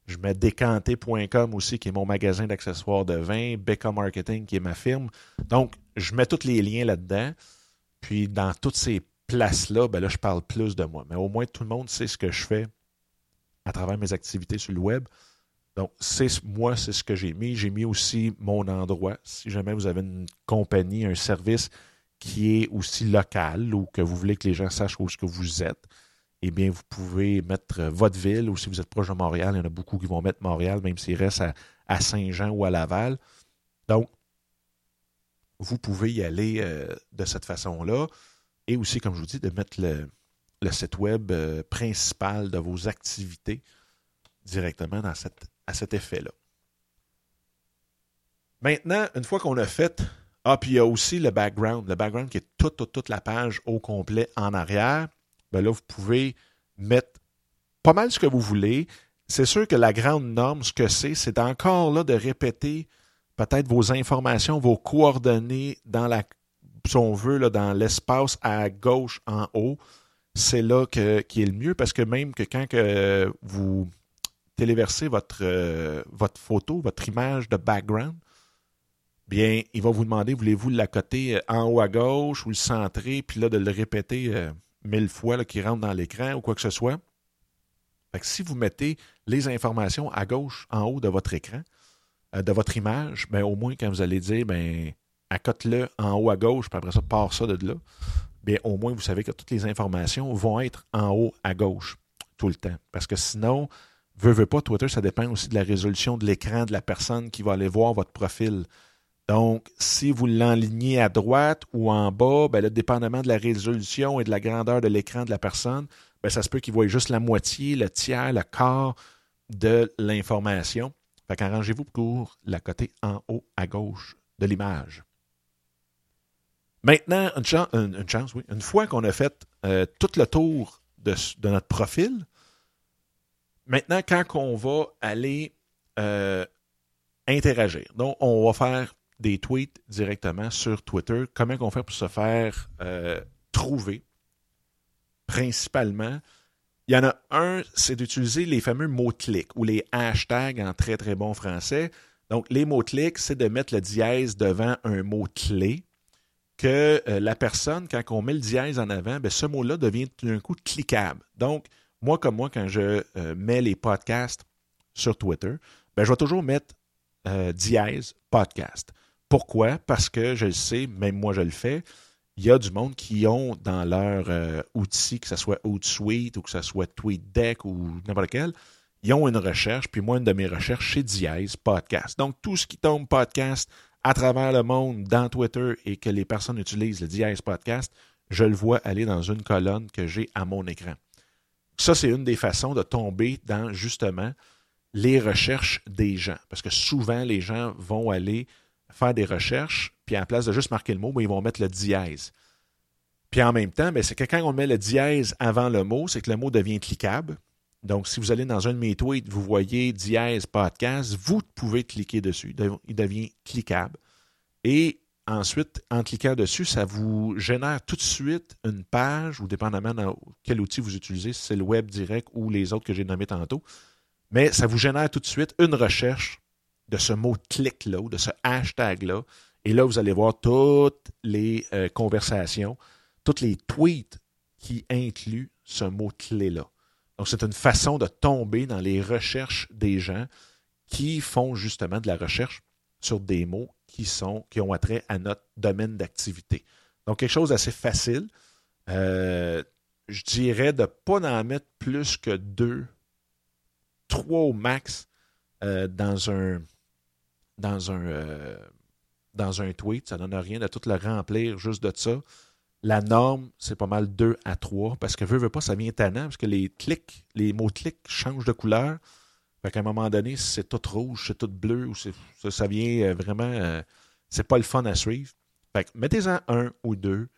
Je mets décanté.com aussi, qui est mon magasin d'accessoires de vin, Becca Marketing, qui est ma firme. Donc, je mets tous les liens là-dedans. Puis, dans toutes ces places-là, ben là, je parle plus de moi. Mais au moins, tout le monde sait ce que je fais à travers mes activités sur le web. Donc, c'est moi, c'est ce que j'ai mis. J'ai mis aussi mon endroit. Si jamais vous avez une compagnie, un service qui est aussi local ou que vous voulez que les gens sachent où ce que vous êtes, eh bien, vous pouvez mettre votre ville, ou si vous êtes proche de Montréal, il y en a beaucoup qui vont mettre Montréal, même s'ils restent à, Saint-Jean ou à Laval. Donc, vous pouvez y aller euh, de cette façon-là. Et aussi, comme je vous dis, de mettre le, site web euh, principal de vos activités directement à cet effet-là. Maintenant, une fois qu'on a fait, ah, puis il y a aussi le background, le background qui est toute, toute, toute la page au complet en arrière. Ben là, vous pouvez mettre pas mal ce que vous voulez. C'est sûr que la grande norme, ce que c'est, c'est encore là de répéter peut-être vos informations, vos coordonnées dans la, si on veut, dans l'espace à gauche en haut. C'est là que, qui est le mieux parce que même que quand vous téléversez euh, votre photo, votre image de background, bien, il va vous demander, voulez-vous la coter en haut à gauche ou le centrer, puis là, de le répéter euh, mille fois là, qui rentrent dans l'écran ou quoi que ce soit? Fait que si vous mettez les informations à gauche, en haut de votre écran, euh, de votre image, ben, au moins quand vous allez dire, ben, accote-le en haut à gauche, puis après ça, part ça de là, bien, au moins vous savez que toutes les informations vont être en haut à gauche tout le temps. Parce que sinon, veut, veut pas, Twitter, ça dépend aussi de la résolution de l'écran de la personne qui va aller voir votre profil. Donc, si vous l'enlignez à droite ou en bas, ben dépendamment de la résolution et de la grandeur de l'écran de la personne, ben, ça se peut qu'il voie juste la moitié, le tiers, le quart de l'information. Fait qu'arrangez-vous pour la côté en haut à gauche de l'image. Maintenant, une, chance, oui. Une fois qu'on a fait euh, tout le tour de, notre profil, maintenant, quand on va aller euh, interagir, donc on va faire des tweets directement sur Twitter. Comment on fait pour se faire euh, trouver? Principalement, il y en a un, c'est d'utiliser les fameux mots-clics ou les hashtags en très très bon français. Donc, les mots-clics, c'est de mettre le dièse devant un mot-clé que euh, la personne, quand on met le dièse en avant, ben, ce mot-là devient tout d'un coup cliquable. Donc, moi comme moi, quand je euh, mets les podcasts sur Twitter, ben, je vais toujours mettre dièse podcast. Pourquoi? Parce que je le sais, même moi je le fais, il y a du monde qui ont dans leur euh, outil, que ce soit Outsuite ou que ce soit TweetDeck ou n'importe quel, ils ont une recherche, puis moi, une de mes recherches, c'est Diaz Podcast. Donc, tout ce qui tombe podcast à travers le monde, dans Twitter, et que les personnes utilisent le Diaz Podcast, je le vois aller dans une colonne que j'ai à mon écran. Ça, c'est une des façons de tomber dans, justement, les recherches des gens. Parce que souvent, les gens vont aller faire des recherches, puis à la place de juste marquer le mot, ben, ils vont mettre le dièse. Puis en même temps, ben, c'est que quand on met le dièse avant le mot, c'est que le mot devient cliquable. Donc, si vous allez dans un de mes tweets, vous voyez dièse podcast, vous pouvez cliquer dessus. Il devient cliquable. Et ensuite, en cliquant dessus, ça vous génère tout de suite une page, ou dépendamment de quel outil vous utilisez, si c'est le web direct ou les autres que j'ai nommés tantôt, mais ça vous génère tout de suite une recherche de ce mot-clic-là, de ce hashtag-là. Et là, vous allez voir toutes les euh, conversations, tous les tweets qui incluent ce mot-clé-là. Donc, c'est une façon de tomber dans les recherches des gens qui font justement de la recherche sur des mots qui, sont, qui ont attrait à notre domaine d'activité. Donc, quelque chose d'assez facile. Euh, je dirais de ne pas en mettre plus que deux, trois au max euh, dans un dans un euh, dans un tweet. Ça ne donne rien de tout le remplir juste de ça. La norme, c'est pas mal 2 à 3 parce que veut, veut pas, ça vient tannant parce que les clics, les mots clics changent de couleur. Fait qu'à un moment donné, c'est tout rouge, c'est tout bleu, ou ça, ça vient euh, vraiment. Euh, c'est pas le fun à suivre. Fait que mettez-en un ou deux.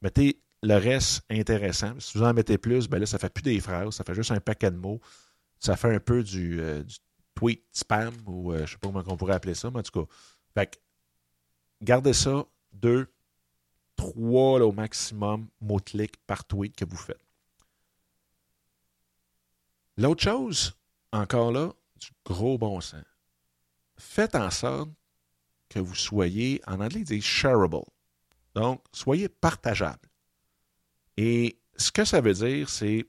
Mettez le reste intéressant. Si vous en mettez plus, ben là, ça fait plus des phrases, ça fait juste un paquet de mots. Ça fait un peu du, euh, tweet spam, ou je sais pas comment on pourrait appeler ça, mais en tout cas. Fait que gardez ça, deux, trois au maximum mots-clics par tweet que vous faites. L'autre chose, encore là, du gros bon sens. Faites en sorte que vous soyez, en anglais, ils disent shareable. Donc, soyez partageable. Et ce que ça veut dire, c'est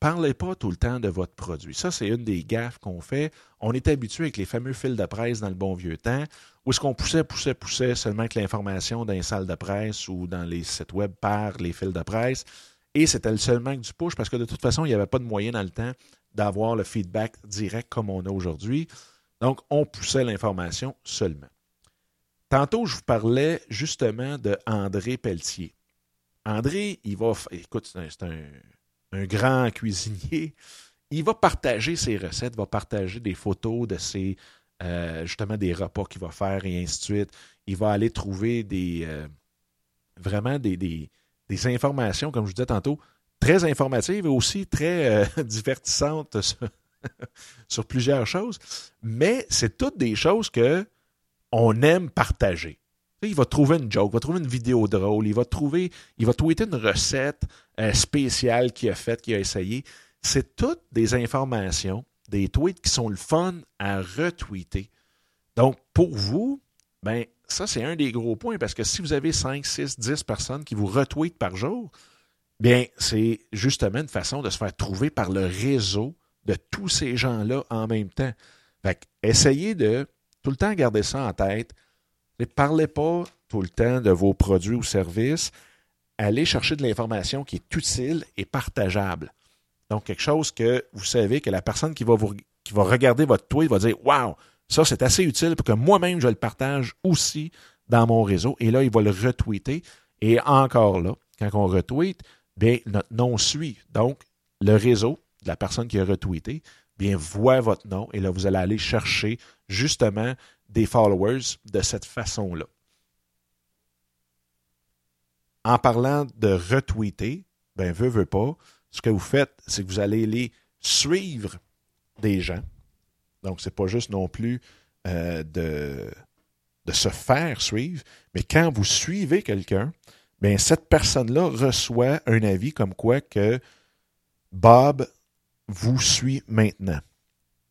parlez pas tout le temps de votre produit. Ça, c'est une des gaffes qu'on fait. On est habitué avec les fameux fils de presse dans le bon vieux temps, où est-ce qu'on poussait, poussait, poussait seulement que l'information dans les salles de presse ou dans les sites web par les fils de presse. Et c'était seulement du push parce que de toute façon, il n'y avait pas de moyen dans le temps d'avoir le feedback direct comme on a aujourd'hui. Donc, on poussait l'information seulement. Tantôt, je vous parlais justement de André Pelletier. André, il va. Écoute, c'est un, grand cuisinier. Il va partager ses recettes, va partager des photos de ses. Euh, justement, des repas qu'il va faire et ainsi de suite. Il va aller trouver des. Euh, vraiment des, informations, comme je vous disais tantôt, très informative et aussi très euh, divertissante sur, plusieurs choses. Mais c'est toutes des choses que on aime partager. Il va trouver une joke, il va trouver une vidéo drôle, il va trouver, il va tweeter une recette euh, spéciale qu'il a faite, qu'il a essayé. C'est toutes des informations, des tweets qui sont le fun à retweeter. Donc, pour vous, ben, ça, c'est un des gros points parce que si vous avez 5, 6, 10 personnes qui vous retweetent par jour, Bien, c'est justement une façon de se faire trouver par le réseau de tous ces gens-là en même temps. Fait essayez de tout le temps garder ça en tête. Ne parlez pas tout le temps de vos produits ou services. Allez chercher de l'information qui est utile et partageable. Donc, quelque chose que vous savez que la personne qui va, regarder votre tweet va dire Waouh, ça c'est assez utile pour que moi-même je le partage aussi dans mon réseau. Et là, il va le retweeter. Et encore là, quand on retweet, bien, notre nom suit. Donc, le réseau de la personne qui a retweeté, bien, voit votre nom et là, vous allez aller chercher justement des followers de cette façon-là. En parlant de retweeter, ben, veut, veut pas, ce que vous faites, c'est que vous allez les suivre des gens. Donc, ce n'est pas juste non plus euh, de, de se faire suivre, mais quand vous suivez quelqu'un, bien, cette personne-là reçoit un avis comme quoi que Bob vous suit maintenant.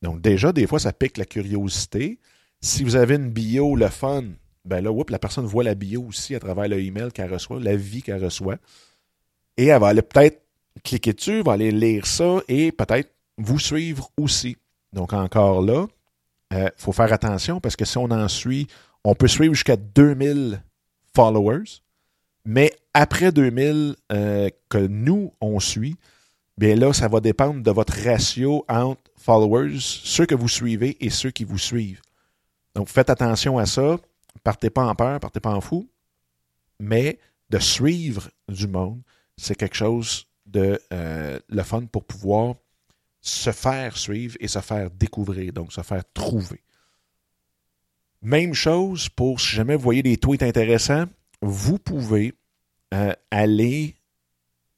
Donc déjà, des fois, ça pique la curiosité. Si vous avez une bio, le fun, ben là, la personne voit la bio aussi à travers le email qu'elle reçoit, l'avis qu'elle reçoit. Et elle va aller peut-être cliquer dessus, va aller lire ça et peut-être vous suivre aussi. Donc encore là, il euh, faut faire attention parce que si on en suit, on peut suivre jusqu'à 2000 followers. Mais après 2000 euh, que nous, on suit, bien là, ça va dépendre de votre ratio entre followers, ceux que vous suivez et ceux qui vous suivent. Donc, faites attention à ça. Partez pas en peur, partez pas en fou. Mais de suivre du monde, c'est quelque chose de euh, le fun pour pouvoir se faire suivre et se faire découvrir, donc se faire trouver. Même chose pour si jamais vous voyez des tweets intéressants, vous pouvez euh, aller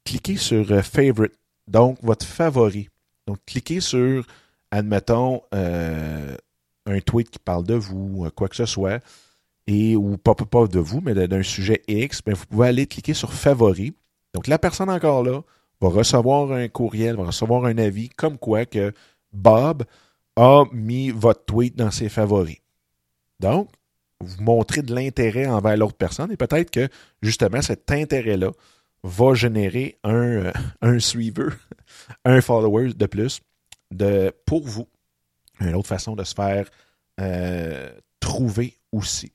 cliquer sur euh, Favorite, donc votre favori. Donc, cliquez sur, admettons, un tweet qui parle de vous, quoi que ce soit, ou pas, pas de vous, mais d'un sujet X, ben, vous pouvez aller cliquer sur Favoris. Donc, la personne encore là va recevoir un courriel, va recevoir un avis comme quoi que Bob a mis votre tweet dans ses favoris. Donc, vous montrez de l'intérêt envers l'autre personne et peut-être que justement cet intérêt-là va générer un, euh, un suiveur, un follower de plus de, pour vous. Une autre façon de se faire euh, trouver aussi.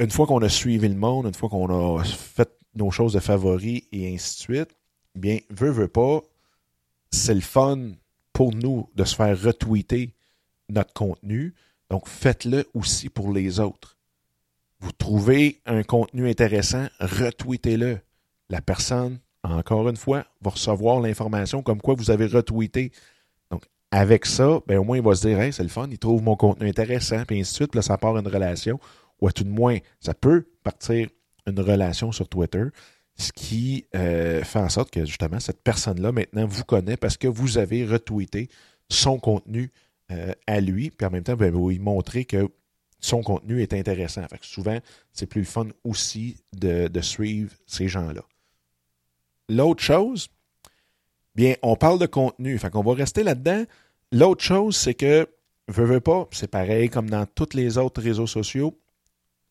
Une fois qu'on a suivi le monde, une fois qu'on a fait nos choses de favoris et ainsi de suite, bien, veut, veut pas, c'est le fun pour nous de se faire retweeter notre contenu. Donc, faites-le aussi pour les autres. Vous trouvez un contenu intéressant, retweetez-le. La personne, encore une fois, va recevoir l'information comme quoi vous avez retweeté. Avec ça, ben, au moins, il va se dire hey, c'est le fun, il trouve mon contenu intéressant, puis ainsi de suite. Puis là, ça part une relation, ou à tout de moins, ça peut partir une relation sur Twitter, ce qui euh, fait en sorte que justement, cette personne-là, maintenant, vous connaît parce que vous avez retweeté son contenu euh, à lui, puis en même temps, ben, vous lui montrer que son contenu est intéressant. souvent, c'est plus le fun aussi de, suivre ces gens-là. L'autre chose, bien, on parle de contenu, fait qu'on va rester là-dedans. L'autre chose, c'est que, veux, veux pas, c'est pareil comme dans tous les autres réseaux sociaux,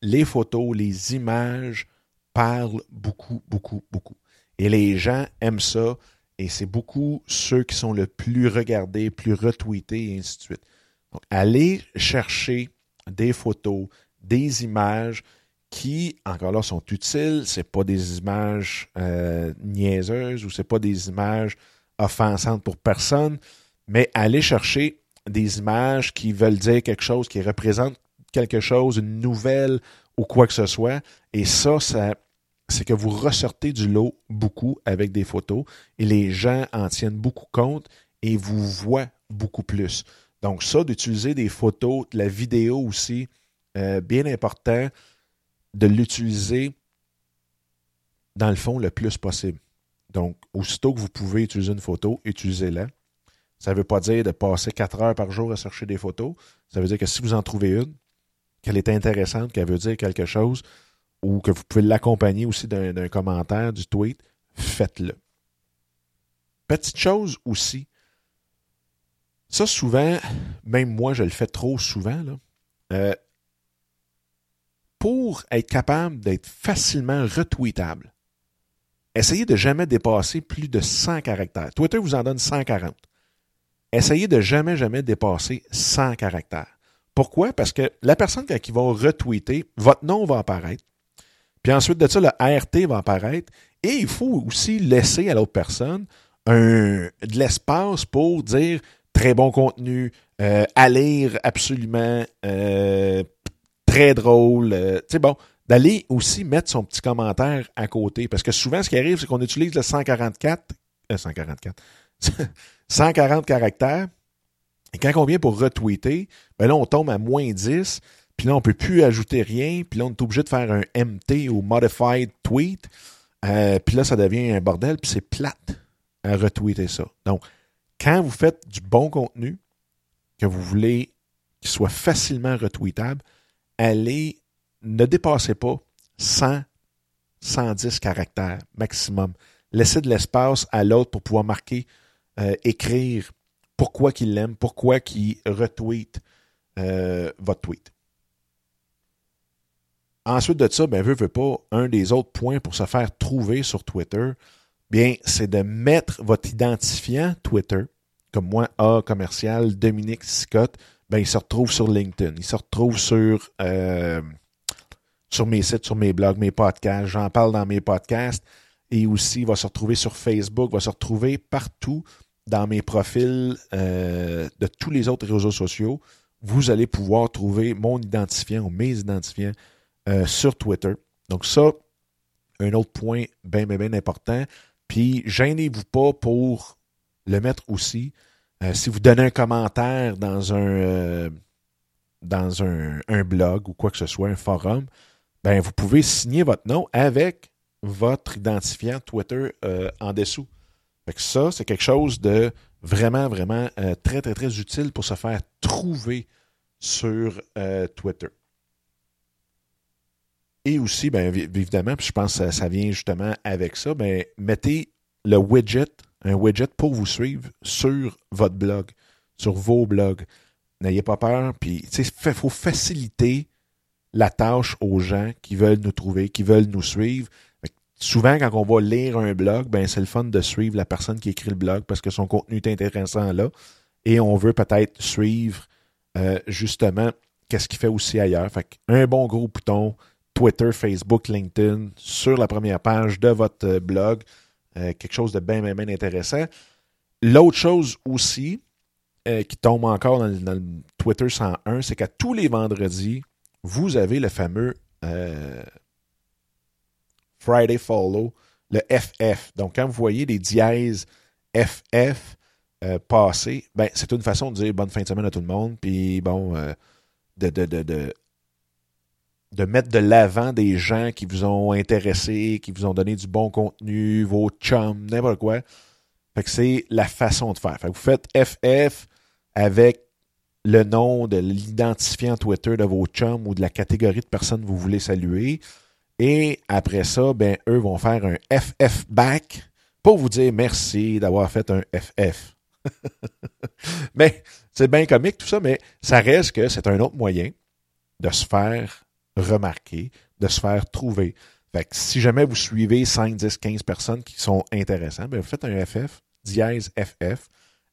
les photos, les images parlent beaucoup, beaucoup, beaucoup. Et les gens aiment ça, et c'est beaucoup ceux qui sont le plus regardés, plus retweetés, et ainsi de suite. Donc, allez chercher des photos, des images qui, encore là, sont utiles. Ce pas des images euh, niaiseuses ou ce pas des images offensantes pour personne, mais aller chercher des images qui veulent dire quelque chose, qui représentent quelque chose, une nouvelle ou quoi que ce soit. Et ça, ça c'est que vous ressortez du lot beaucoup avec des photos et les gens en tiennent beaucoup compte et vous voient beaucoup plus. Donc, ça, d'utiliser des photos, de la vidéo aussi, euh, bien important de l'utiliser dans le fond le plus possible. Donc, aussitôt que vous pouvez utiliser une photo, utilisez-la. Ça ne veut pas dire de passer quatre heures par jour à chercher des photos. Ça veut dire que si vous en trouvez une, qu'elle est intéressante, qu'elle veut dire quelque chose, ou que vous pouvez l'accompagner aussi d'un commentaire, du tweet, faites-le. Petite chose aussi, ça, souvent, même moi, je le fais trop souvent. Euh, pour être capable d'être facilement retweetable, essayez de jamais dépasser plus de 100 caractères. Twitter vous en donne 140. Essayez de jamais, jamais dépasser 100 caractères. Pourquoi? Parce que la personne qui va retweeter, votre nom va apparaître. Puis ensuite de ça, le ART va apparaître. Et il faut aussi laisser à l'autre personne un, de l'espace pour dire très bon contenu, euh, à lire absolument, euh, très drôle. Euh, tu sais, bon, d'aller aussi mettre son petit commentaire à côté. Parce que souvent, ce qui arrive, c'est qu'on utilise le 144, 144, 140 caractères. Et quand on vient pour retweeter, ben là, on tombe à moins 10. Puis là, on ne peut plus ajouter rien. Puis là, on est obligé de faire un MT ou Modified Tweet. puis là, ça devient un bordel. Puis c'est plate à retweeter ça. Donc, quand vous faites du bon contenu, que vous voulez qu'il soit facilement retweetable, allez, ne dépassez pas 100, 110 caractères maximum. Laissez de l'espace à l'autre pour pouvoir marquer, euh, écrire pourquoi qu'il l'aime, pourquoi qu'il retweet euh, votre tweet. Ensuite de ça, ben, veut, veut pas, un des autres points pour se faire trouver sur Twitter, bien, c'est de mettre votre identifiant Twitter comme moi, A commercial, Dominique Scott, ben, il se retrouve sur LinkedIn. Il se retrouve sur, euh, sur mes sites, sur mes blogs, mes podcasts. J'en parle dans mes podcasts. Et aussi, il va se retrouver sur Facebook, il va se retrouver partout dans mes profils euh, de tous les autres réseaux sociaux. Vous allez pouvoir trouver mon identifiant ou mes identifiants euh, sur Twitter. Donc ça, un autre point bien, bien, bien important. Puis, gênez-vous pas pour le mettre aussi. Euh, si vous donnez un commentaire dans un, blog ou quoi que ce soit, un forum, ben, vous pouvez signer votre nom avec votre identifiant Twitter en dessous. Ça, c'est quelque chose de vraiment, vraiment très, très, très utile pour se faire trouver sur Twitter. Et aussi, bien évidemment, puis je pense que ça, vient justement avec ça, ben, mettez le widget, un widget pour vous suivre sur votre blog, sur vos blogs. N'ayez pas peur, puis il faut faciliter la tâche aux gens qui veulent nous trouver, qui veulent nous suivre. Souvent, quand on va lire un blog, ben c'est le fun de suivre la personne qui écrit le blog parce que son contenu est intéressant là. Et on veut peut-être suivre euh, justement qu'est-ce qu'il fait aussi ailleurs. Fait un bon gros bouton, Twitter, Facebook, LinkedIn, sur la première page de votre euh, blog. Euh, quelque chose de bien, bien, bien intéressant. L'autre chose aussi, qui tombe encore dans, dans, le Twitter 101, c'est qu'à tous les vendredis, vous avez le fameux Friday Follow, le FF. Donc, quand vous voyez les dièses FF euh, passer, ben, c'est une façon de dire bonne fin de semaine à tout le monde, puis bon, euh, de, de, de, de, mettre de l'avant des gens qui vous ont intéressé, qui vous ont donné du bon contenu, vos chums, n'importe quoi. Fait que c'est la façon de faire. Vous faites FF avec le nom de l'identifiant Twitter de vos chums ou de la catégorie de personnes que vous voulez saluer. Et après ça, ben, eux vont faire un FF back pour vous dire merci d'avoir fait un FF. mais c'est bien comique tout ça, mais ça reste que c'est un autre moyen de se faire remarquer, de se faire trouver. Fait que si jamais vous suivez 5, 10, 15 personnes qui sont intéressantes, ben vous faites un FF, dièse FF,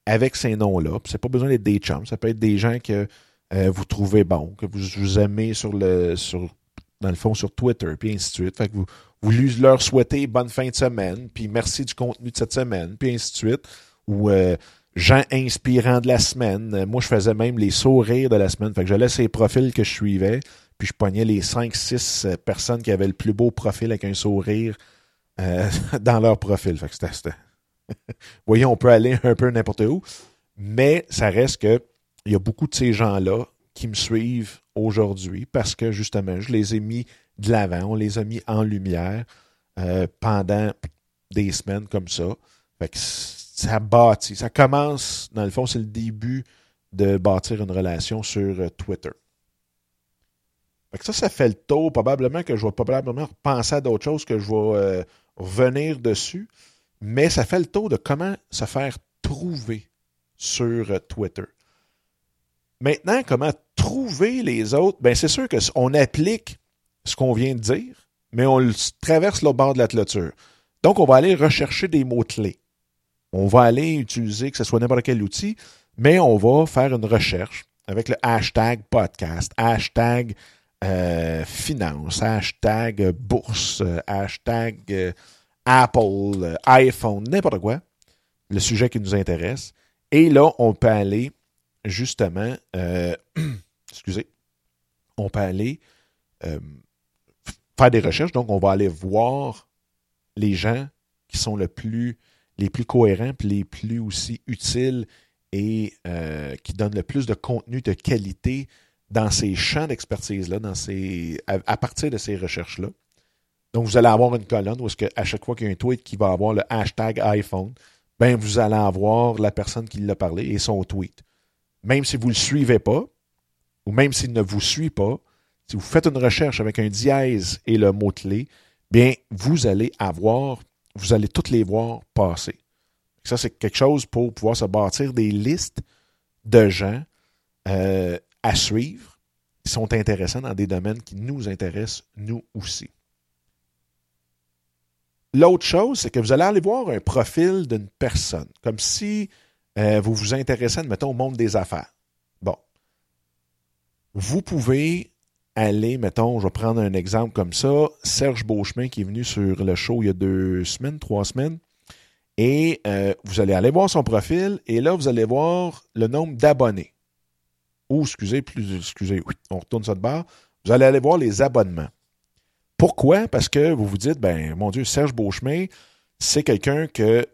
avec ces noms-là. C'est pas besoin d'être des chums, ça peut être des gens que euh, vous trouvez bons, que vous, vous aimez sur le sur dans le fond, sur Twitter, puis ainsi de suite. Fait que vous, vous leur souhaitez bonne fin de semaine, puis merci du contenu de cette semaine, puis ainsi de suite. Ou euh, gens inspirants de la semaine. Moi, je faisais même les sourires de la semaine. Fait que je laissais les profils que je suivais, puis je pognais les 5-6 euh, personnes qui avaient le plus beau profil avec un sourire euh, dans leur profil. Fait que c'était... Vous on peut aller un peu n'importe où, mais ça reste que il y a beaucoup de ces gens-là qui me suivent aujourd'hui parce que justement, je les ai mis de l'avant, on les a mis en lumière euh, pendant des semaines comme ça. Ça bâtit, ça commence, dans le fond, c'est le début de bâtir une relation sur euh, Twitter. Fait que ça, ça fait le tour. Probablement que je vais probablement penser à d'autres choses que je vais euh, revenir dessus. Mais ça fait le tour de comment se faire trouver sur Twitter. Maintenant, comment trouver les autres? Ben, c'est sûr qu'on applique ce qu'on vient de dire, mais on traverse le bord de la clôture. Donc, on va aller rechercher des mots-clés. On va aller utiliser, que ce soit n'importe quel outil, mais on va faire une recherche avec le hashtag podcast, hashtag euh, finance, hashtag bourse, hashtag euh, Apple, iPhone, n'importe quoi, le sujet qui nous intéresse. Et là, on peut aller justement, euh, excusez, on peut aller euh, faire des recherches. Donc, on va aller voir les gens qui sont les plus cohérents, puis les plus aussi utiles et euh, qui donnent le plus de contenu de qualité dans ces champs d'expertise-là, à, partir de ces recherches-là. Donc, vous allez avoir une colonne où est-ce chaque fois qu'il y a un tweet qui va avoir le hashtag iPhone, ben vous allez avoir la personne qui l'a parlé et son tweet même si vous ne le suivez pas, ou même s'il ne vous suit pas, si vous faites une recherche avec un dièse et le mot-clé, bien, vous allez avoir, vous allez toutes les voir passer. Ça, c'est quelque chose pour pouvoir se bâtir des listes de gens euh, à suivre qui sont intéressants dans des domaines qui nous intéressent, nous aussi. L'autre chose, c'est que vous allez aller voir un profil d'une personne, comme si euh, vous vous intéressez, mettons, au monde des affaires. Vous pouvez aller, mettons, je vais prendre un exemple comme ça, Serge Beauchemin qui est venu sur le show il y a deux semaines, trois semaines, et euh, vous allez aller voir son profil, et là, vous allez voir le nombre d'abonnés. Ou, excusez, plus, excusez, oui, on retourne ça de barre. Vous allez aller voir les abonnements. Pourquoi? Parce que vous vous dites, ben, mon Dieu, Serge Beauchemin, c'est quelqu'un que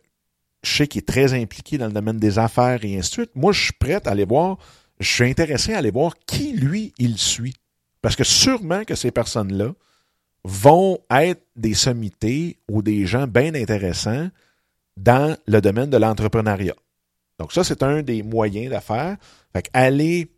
je sais qu'il est très impliqué dans le domaine des affaires et ainsi de suite. Moi, je suis prêt à aller voir, je suis intéressé à aller voir qui, lui, il suit. Parce que sûrement que ces personnes-là vont être des sommités ou des gens bien intéressants dans le domaine de l'entrepreneuriat. Donc ça, c'est un des moyens d'affaires. Fait aller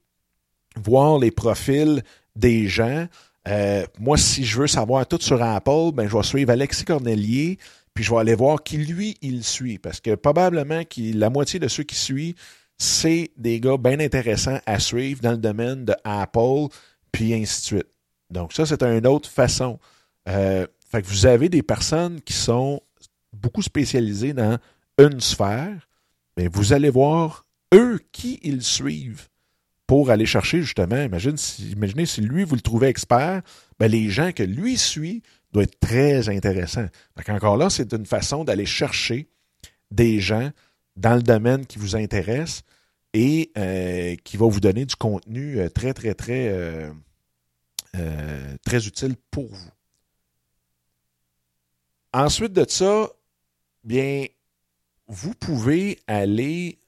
voir les profils des gens, Euh, moi, si je veux savoir tout sur Apple, ben, je vais suivre Alexis Cornelier, puis je vais aller voir qui, lui, il suit. Parce que probablement que la moitié de ceux qui suivent, c'est des gars bien intéressants à suivre dans le domaine de Apple, puis ainsi de suite. Donc, ça, c'est une autre façon. Euh, fait que vous avez des personnes qui sont beaucoup spécialisées dans une sphère, mais vous allez voir eux qui ils suivent pour aller chercher justement, imaginez si lui, vous le trouvez expert, ben les gens que lui suit doivent être très intéressants. Encore là, c'est une façon d'aller chercher des gens dans le domaine qui vous intéresse et euh, qui va vous donner du contenu euh, très, très, très, euh, très utile pour vous. Ensuite de ça, bien, vous pouvez aller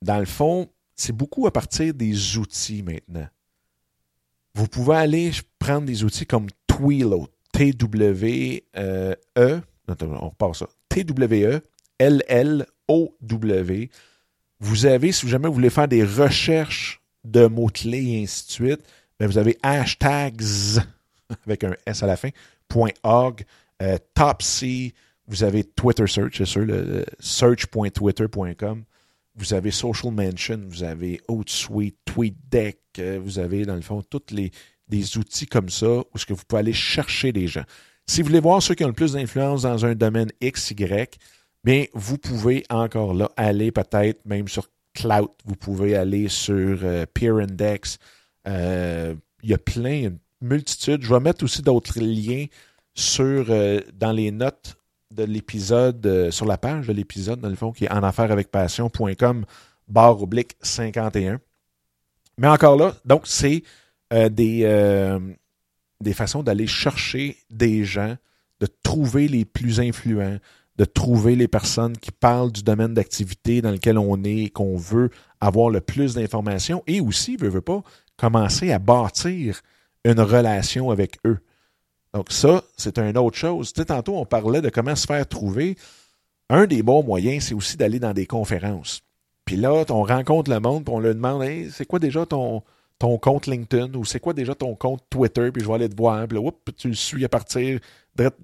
dans le fond, c'est beaucoup à partir des outils maintenant. Vous pouvez aller prendre des outils comme Twilo, T-W-E, on repart ça, T-W-E, L-L-O-W. Vous avez, si jamais vous voulez faire des recherches de mots-clés et ainsi de suite, bien, vous avez hashtags avec un S à la fin, .org, euh, Topsy, vous avez Twitter Search, c'est sûr, le search.twitter.com. Vous avez Social Mention, vous avez Outsuite, TweetDeck, euh, vous avez dans le fond tous les des outils comme ça où ce que vous pouvez aller chercher des gens. Si vous voulez voir ceux qui ont le plus d'influence dans un domaine X, Y, bien, vous pouvez encore là aller peut-être même sur Cloud, vous pouvez aller sur euh, Peer Index. Euh, il y a plein, une multitude. Je vais mettre aussi d'autres liens sur, dans les notes de l'épisode, euh, sur la page de l'épisode, dans le fond, qui est en affaires avec passion.com, barre oblique 51. Mais encore là, donc, c'est euh, des, euh, des façons d'aller chercher des gens, de trouver les plus influents, de trouver les personnes qui parlent du domaine d'activité dans lequel on est, qu'on veut avoir le plus d'informations et aussi, veut, veut pas, commencer à bâtir une relation avec eux. Donc ça, c'est une autre chose. Tu sais, tantôt, on parlait de comment se faire trouver. Un des bons moyens, c'est aussi d'aller dans des conférences. Puis là, on rencontre le monde, puis on leur demande c'est quoi déjà ton, ton compte LinkedIn ou c'est quoi déjà ton compte Twitter, puis je vais aller te voir. Puis là, tu le suis à partir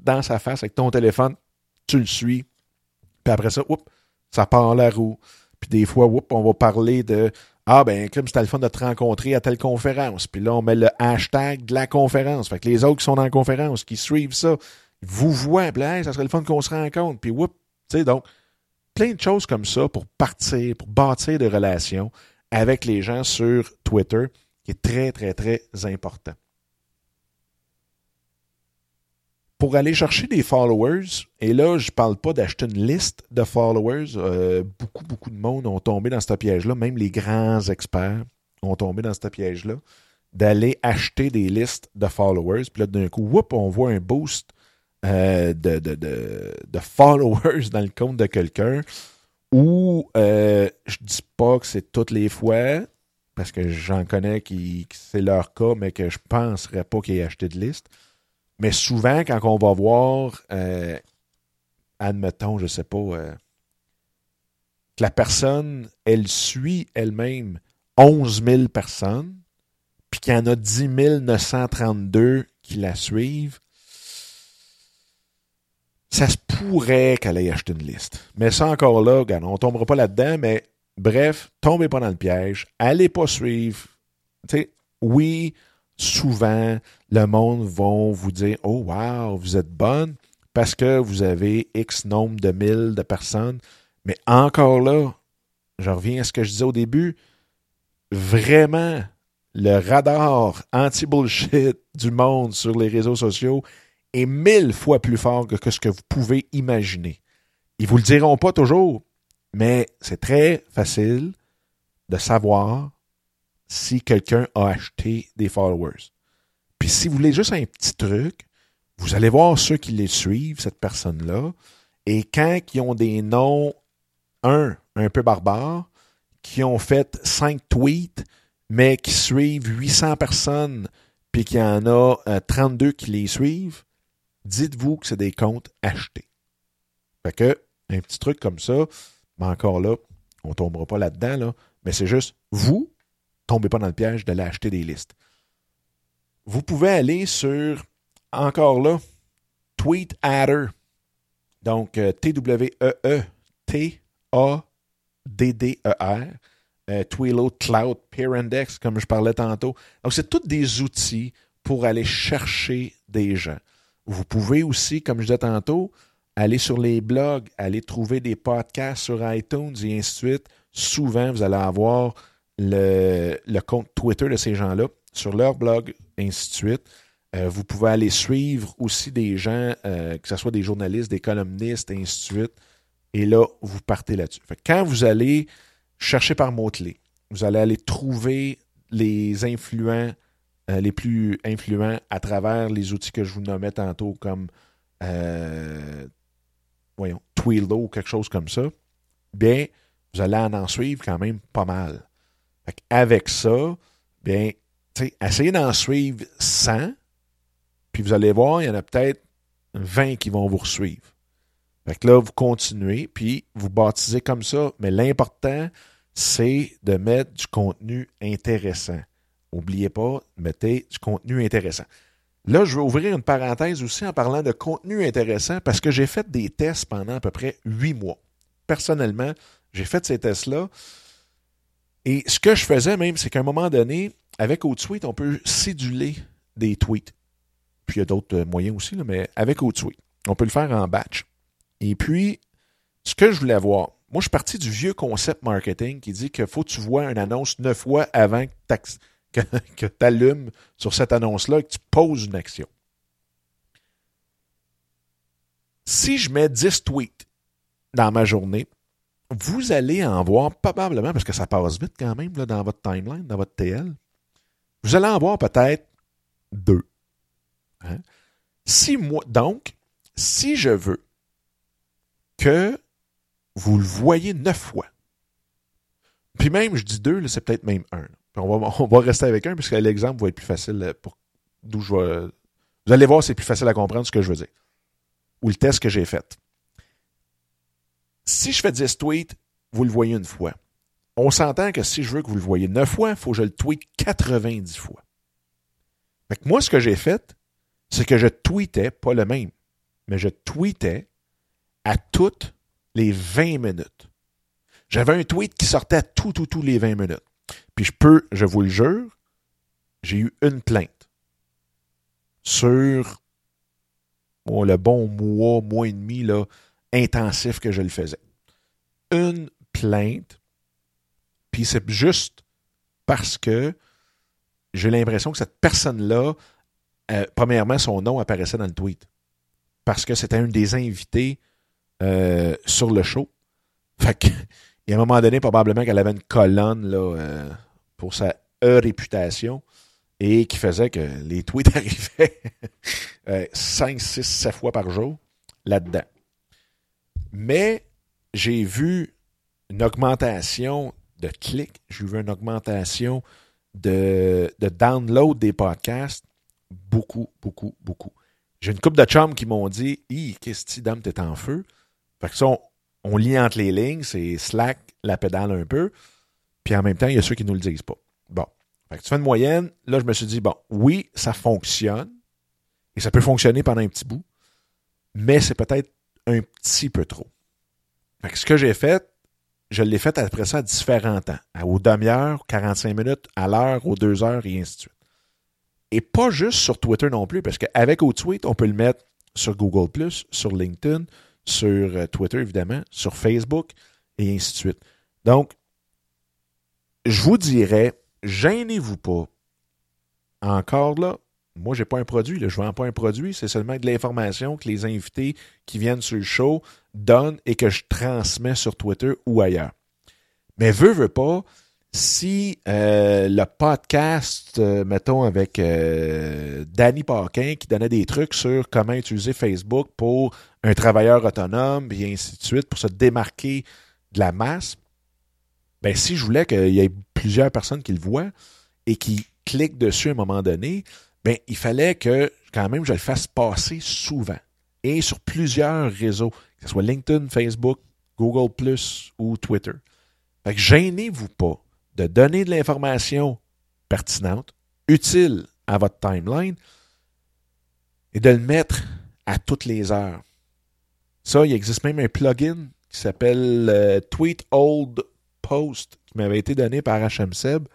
dans sa face avec ton téléphone, tu le suis. Puis après ça, oups, ça part en la roue. Puis des fois, oups, on va parler de ah, ben, comme c'était le fun de te rencontrer à telle conférence. Puis là, on met le hashtag de la conférence. Fait que les autres qui sont la conférence, qui suivent ça, vous voient, puis ça serait le fun qu'on se rencontre. Puis, whoop, tu sais, donc, plein de choses comme ça pour partir, pour bâtir des relations avec les gens sur Twitter, qui est très, très, très important. Pour aller chercher des followers, et là, je ne parle pas d'acheter une liste de followers. Euh, beaucoup, beaucoup de monde ont tombé dans ce piège-là. Même les grands experts ont tombé dans ce piège-là. D'aller acheter des listes de followers. Puis là, d'un coup, whoop, on voit un boost euh, de, followers dans le compte de quelqu'un. Ou euh, je dis pas que c'est toutes les fois, parce que j'en connais qui, c'est leur cas, mais que je penserais pas qu'ils aient acheté de liste. Mais souvent, quand on va voir, euh, admettons, je ne sais pas, euh, que la personne, elle suit elle-même 11 000 personnes, puis qu'il y en a 10 932 qui la suivent, ça se pourrait qu'elle ait acheté une liste. Mais ça encore là, on ne tombera pas là-dedans, mais bref, tombez pas dans le piège, allez pas suivre. sais, oui, souvent, le monde va vous dire Oh, wow, vous êtes bonne parce que vous avez X nombre de mille de personnes. Mais encore là, je reviens à ce que je disais au début, vraiment, le radar anti-bullshit du monde sur les réseaux sociaux est mille fois plus fort que, ce que vous pouvez imaginer. Ils vous le diront pas toujours, mais c'est très facile de savoir si quelqu'un a acheté des followers. Puis si vous voulez juste un petit truc, vous allez voir ceux qui les suivent, cette personne-là, et quand ils ont des noms, un, un peu barbares, qui ont fait cinq tweets, mais qui suivent 800 personnes, puis qu'il y en a 32 euh, qui les suivent, dites-vous que c'est des comptes achetés. Fait que, un petit truc comme ça, mais encore là, on ne tombera pas là-dedans, là, mais c'est juste, vous, tombez pas dans le piège de l'acheter des listes. Vous pouvez aller sur, encore là, Tweet Adder. Donc, T-W-E-E-T-A-D-D-E-R. Euh, Cloud Peer Index, comme je parlais tantôt. Donc, c'est tous des outils pour aller chercher des gens. Vous pouvez aussi, comme je disais tantôt, aller sur les blogs, aller trouver des podcasts sur iTunes et ainsi de suite. Souvent, vous allez avoir le, compte Twitter de ces gens-là sur leur blog, ainsi de suite. Euh, vous pouvez aller suivre aussi des gens, euh, que ce soit des journalistes, des columnistes, ainsi de suite. Et là, vous partez là-dessus. Quand vous allez chercher par mots-clés. Vous allez aller trouver les influents, euh, les plus influents à travers les outils que je vous nommais tantôt, comme euh, voyons, Twilio ou quelque chose comme ça. Bien, vous allez en, suivre quand même pas mal. Avec ça, bien, essayez d'en suivre 100, puis vous allez voir, il y en a peut-être 20 qui vont vous suivre. Fait que là, vous continuez, puis vous baptisez comme ça. Mais l'important, c'est de mettre du contenu intéressant. N'oubliez pas, mettez du contenu intéressant. Là, je vais ouvrir une parenthèse aussi en parlant de contenu intéressant parce que j'ai fait des tests pendant à peu près huit mois. Personnellement, j'ai fait ces tests-là. Et ce que je faisais même, c'est qu'à un moment donné, avec OutSuite, on peut céduler des tweets. Puis il y a d'autres moyens aussi, mais avec OutSuite, on peut le faire en batch. Et puis, ce que je voulais voir, moi, je suis parti du vieux concept marketing qui dit qu'il faut que tu vois une annonce neuf fois avant que tu allumes sur cette annonce-là et que tu poses une action. Si je mets 10 tweets dans ma journée, vous allez en voir probablement, parce que ça passe vite quand même là, dans votre timeline, dans votre TL, vous allez en voir peut-être deux. Hein? Si moi, donc, si je veux que vous le voyez neuf fois. Puis même, je dis deux, c'est peut-être même un. on, va, rester avec un, puisque l'exemple va être plus facile euh, pour d'où je. Vous allez voir, c'est plus facile à comprendre ce que je veux dire. Ou le test que j'ai fait. Si je fais 10 tweets, vous le voyez une fois. On s'entend que si je veux que vous le voyez neuf fois, il faut que je le tweete 90 fois. Fait moi, ce que j'ai fait, c'est que je tweetais, pas le même, mais je tweetais à toutes les 20 minutes. J'avais un tweet qui sortait à tout, tout, tous les 20 minutes. Puis je peux, je vous le jure, j'ai eu une plainte sur le bon mois, mois et demi là, intensif que je le faisais. Une plainte, puis c'est juste parce que j'ai l'impression que cette personne-là, euh, premièrement, son nom apparaissait dans le tweet. Parce que c'était un des invités euh, sur le show. Fait que, un moment donné, probablement qu'elle avait une colonne là, euh, pour sa réputation et qui faisait que les tweets arrivaient 5, 6, 7 fois par jour là-dedans. Mais j'ai vu une augmentation de clics, j'ai vu une augmentation de, de download des podcasts. Beaucoup, beaucoup, beaucoup. J'ai une couple de chums qui m'ont dit Hi, qu'est-ce que dame, t'es en feu? Fait que ça, on, lit entre les lignes, c'est slack la pédale un peu. Puis en même temps, il y a ceux qui ne nous le disent pas. Bon. Fait que tu fais une moyenne. Là, je me suis dit, bon, oui, ça fonctionne. Et ça peut fonctionner pendant un petit bout. Mais c'est peut-être un petit peu trop. Fait que ce que j'ai fait, je l'ai fait après ça à différents temps. Aux demi-heures, 45 minutes, à l'heure, aux deux heures, et ainsi de suite. Et pas juste sur Twitter non plus, parce qu'avec OutTweet, on peut le mettre sur Google, sur LinkedIn, sur euh, Twitter, évidemment, sur Facebook, et ainsi de suite. Donc, je vous dirais, gênez-vous pas. Encore là, moi, je n'ai pas un produit, je ne vends pas un produit, c'est seulement de l'information que les invités qui viennent sur le show donnent et que je transmets sur Twitter ou ailleurs. Mais veux, veux pas, si euh, le podcast, euh, mettons, avec euh, Danny Paquin qui donnait des trucs sur comment utiliser Facebook pour un travailleur autonome, et ainsi de suite, pour se démarquer de la masse, ben, si je voulais qu'il y ait plusieurs personnes qui le voient et qui cliquent dessus à un moment donné, ben, il fallait que quand même je le fasse passer souvent et sur plusieurs réseaux, que ce soit LinkedIn, Facebook, Google ou Twitter. Fait gênez-vous pas de donner de l'information pertinente, utile à votre timeline, et de le mettre à toutes les heures. Ça, il existe même un plugin qui s'appelle euh, Tweet Old Post qui m'avait été donné par HMSeb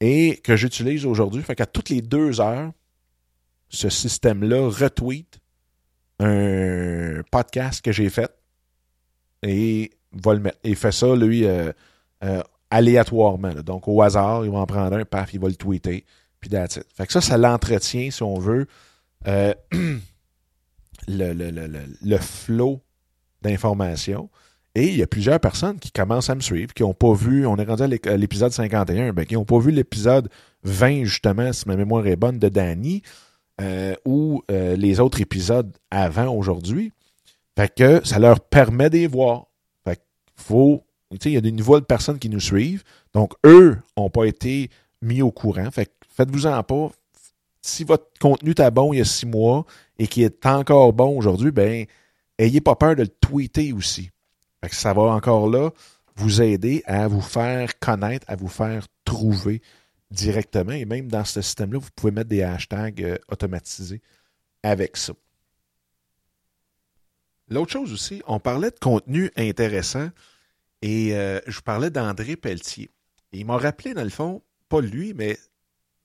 et que j'utilise aujourd'hui. Fait qu'à toutes les deux heures, ce système-là retweet un podcast que j'ai fait et va le mettre. Et fait ça, lui, euh, euh, aléatoirement. Donc, au hasard, il va en prendre un, paf, il va le tweeter, puis that's it. Fait que ça, ça l'entretient, si on veut, euh, le, le, le, le, flow d'informations. Et il y a plusieurs personnes qui commencent à me suivre, qui n'ont pas vu, on est rendu à l'épisode 51, ben, qui n'ont pas vu l'épisode 20, justement, si ma mémoire est bonne, de Danny, euh, ou euh, les autres épisodes avant aujourd'hui. Fait que ça leur permet d'y voir. Fait il y a des nouvelles personnes qui nous suivent. Donc, eux n'ont pas été mis au courant. Fait faites-vous-en pas. Si votre contenu est bon il y a six mois et qui est encore bon aujourd'hui, ben, ayez pas peur de le tweeter aussi. Ça va encore là vous aider à vous faire connaître, à vous faire trouver directement. Et même dans ce système-là, vous pouvez mettre des hashtags euh, automatisés avec ça. L'autre chose aussi, on parlait de contenu intéressant et euh, je parlais d'André Pelletier. il m'a rappelé, dans le fond, pas lui, mais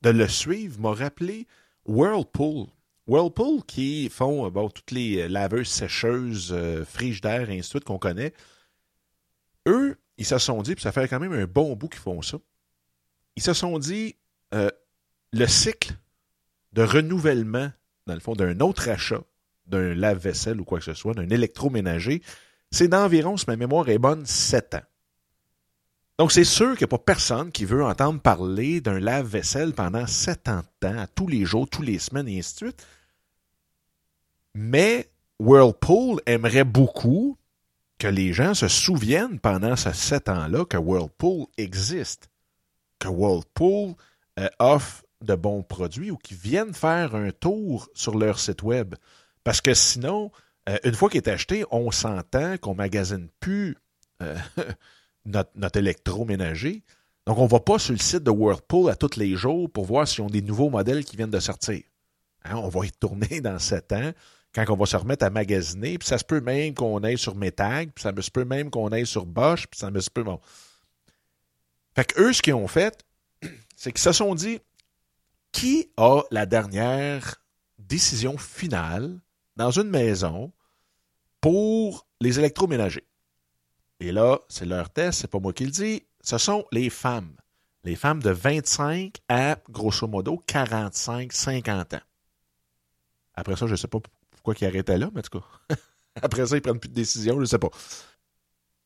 de le suivre, m'a rappelé Whirlpool. Whirlpool qui font bon, toutes les laveuses, sécheuses, euh, frigidaires et ainsi de suite qu'on connaît. Eux, ils se sont dit, puis ça fait quand même un bon bout qu'ils font ça, ils se sont dit, euh, le cycle de renouvellement, dans le fond, d'un autre achat, d'un lave-vaisselle ou quoi que ce soit, d'un électroménager, c'est d'environ, si ma mémoire est bonne, 7 ans. Donc, c'est sûr qu'il n'y a pas personne qui veut entendre parler d'un lave-vaisselle pendant 7 ans temps, tous les jours, tous les semaines, et ainsi de suite. Mais Whirlpool aimerait beaucoup que les gens se souviennent pendant ces 7 ans-là que Whirlpool existe que Whirlpool euh, offre de bons produits ou qui viennent faire un tour sur leur site web. Parce que sinon, euh, une fois qu'il est acheté, on s'entend qu'on magasine plus euh, notre, électroménager. Donc, on ne va pas sur le site de Whirlpool à tous les jours pour voir s'ils ont des nouveaux modèles qui viennent de sortir. Hein, on va y tourner dans sept ans quand on va se remettre à magasiner. Puis ça se peut même qu'on aille sur Metag, puis ça se peut même qu'on aille sur Bosch, puis ça se peut. Bon. Fait qu'eux, ce qu'ils ont fait, c'est qu'ils se sont dit qui a la dernière décision finale dans une maison pour les électroménagers? Et là, c'est leur test, c'est pas moi qui le dis, ce sont les femmes. Les femmes de 25 à, grosso modo, 45, 50 ans. Après ça, je ne sais pas pourquoi ils arrêtaient là, mais en tout cas, après ça, ils prennent plus de décision, je ne sais pas.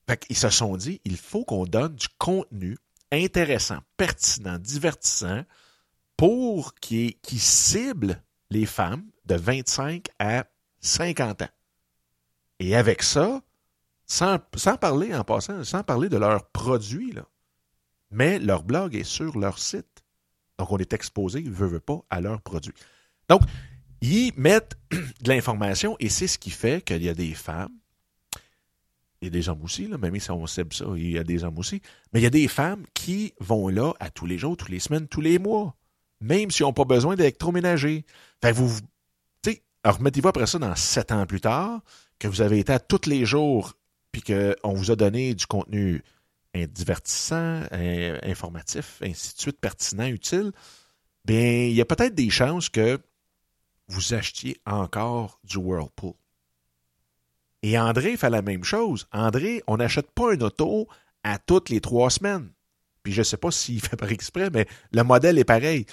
Fait qu'ils se sont dit, il faut qu'on donne du contenu intéressant, pertinent, divertissant pour qui, qui cible les femmes de 25 à 50 ans. Et avec ça, sans, parler en passant, sans parler de leurs produits, là, mais leur blog est sur leur site. Donc, on est exposé, veut, veut pas, à leurs produits. Donc, ils mettent de l'information et c'est ce qui fait qu'il y a des femmes a des hommes aussi, là, même si on sait ça, il y a des hommes aussi. Mais il y a des femmes qui vont là à tous les jours, toutes les semaines, tous les mois, même s'ils n'ont pas besoin d'électroménager. Fait vous, tu sais, remettez-vous après ça dans sept ans plus tard, que vous avez été à tous les jours, puis qu'on vous a donné du contenu divertissant, informatif, ainsi de suite, pertinent, utile, bien, il y a peut-être des chances que vous achetiez encore du Whirlpool. Et André fait la même chose. André, on n'achète pas un auto à toutes les trois semaines. Puis je ne sais pas s'il fait par exprès, mais le modèle est pareil.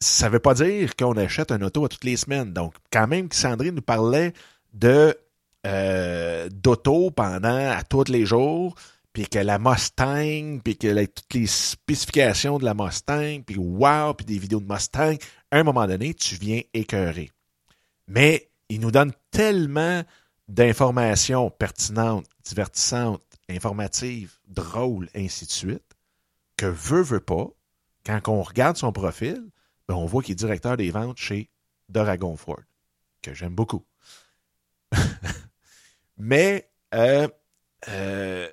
Ça ne veut pas dire qu'on achète un auto à toutes les semaines. Donc, quand même Sandrine nous parlait de euh, d'auto pendant à tous les jours, puis que la Mustang, puis que toutes les spécifications de la Mustang, puis wow, puis des vidéos de Mustang, à un moment donné, tu viens écœurer. Mais il nous donne tellement d'informations pertinentes, divertissantes, informatives, drôles, ainsi de suite, que veut, veut pas, quand on regarde son profil, ben on voit qu'il est directeur des ventes chez Doragon Ford, que j'aime beaucoup. Mais euh, euh,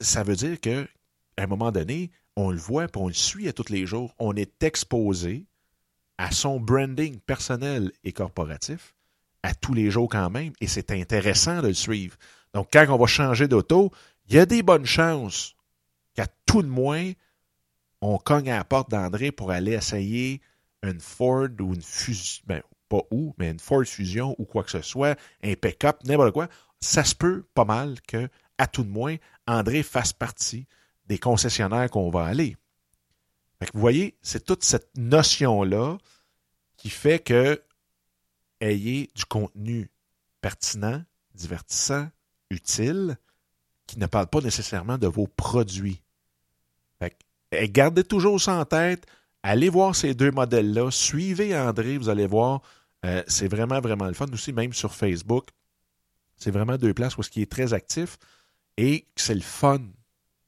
ça veut dire que à un moment donné, on le voit, puis on le suit à tous les jours. On est exposé à son branding personnel et corporatif à tous les jours quand même, et c'est intéressant de le suivre. Donc, quand on va changer d'auto, il y a des bonnes chances qu'à tout de moins, on cogne à la porte d'André pour aller essayer une Ford ou une Fusion, ben, pas où, mais une Ford Fusion ou quoi que ce soit, un pick-up, n'importe quoi. Ça se peut pas mal que, à tout de moins, André fasse partie des concessionnaires qu'on va aller. vous voyez, c'est toute cette notion-là qui fait que ayez du contenu pertinent, divertissant, utile, qui ne parle pas nécessairement de vos produits. Fait gardez toujours ça en tête. Allez voir ces deux modèles-là. Suivez André, vous allez voir. Euh, c'est vraiment, vraiment le fun. Aussi, même sur Facebook, c'est vraiment deux places où il est très actif et c'est le fun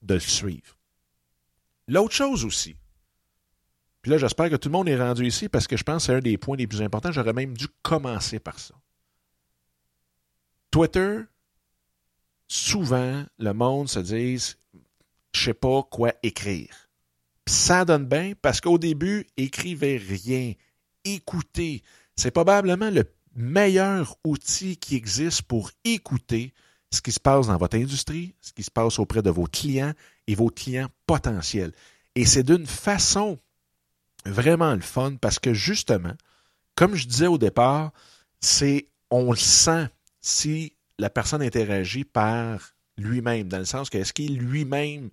de le suivre. L'autre chose aussi, puis là, j'espère que tout le monde est rendu ici parce que je pense que c'est un des points les plus importants. J'aurais même dû commencer par ça. Twitter, souvent, le monde se dit je sais pas quoi écrire. ça donne bien parce qu'au début, écrivez rien. Écoutez. C'est probablement le meilleur outil qui existe pour écouter ce qui se passe dans votre industrie, ce qui se passe auprès de vos clients et vos clients potentiels. Et c'est d'une façon vraiment le fun parce que justement, comme je disais au départ, c'est on le sent si la personne interagit par lui-même, dans le sens que est-ce qu'il lui-même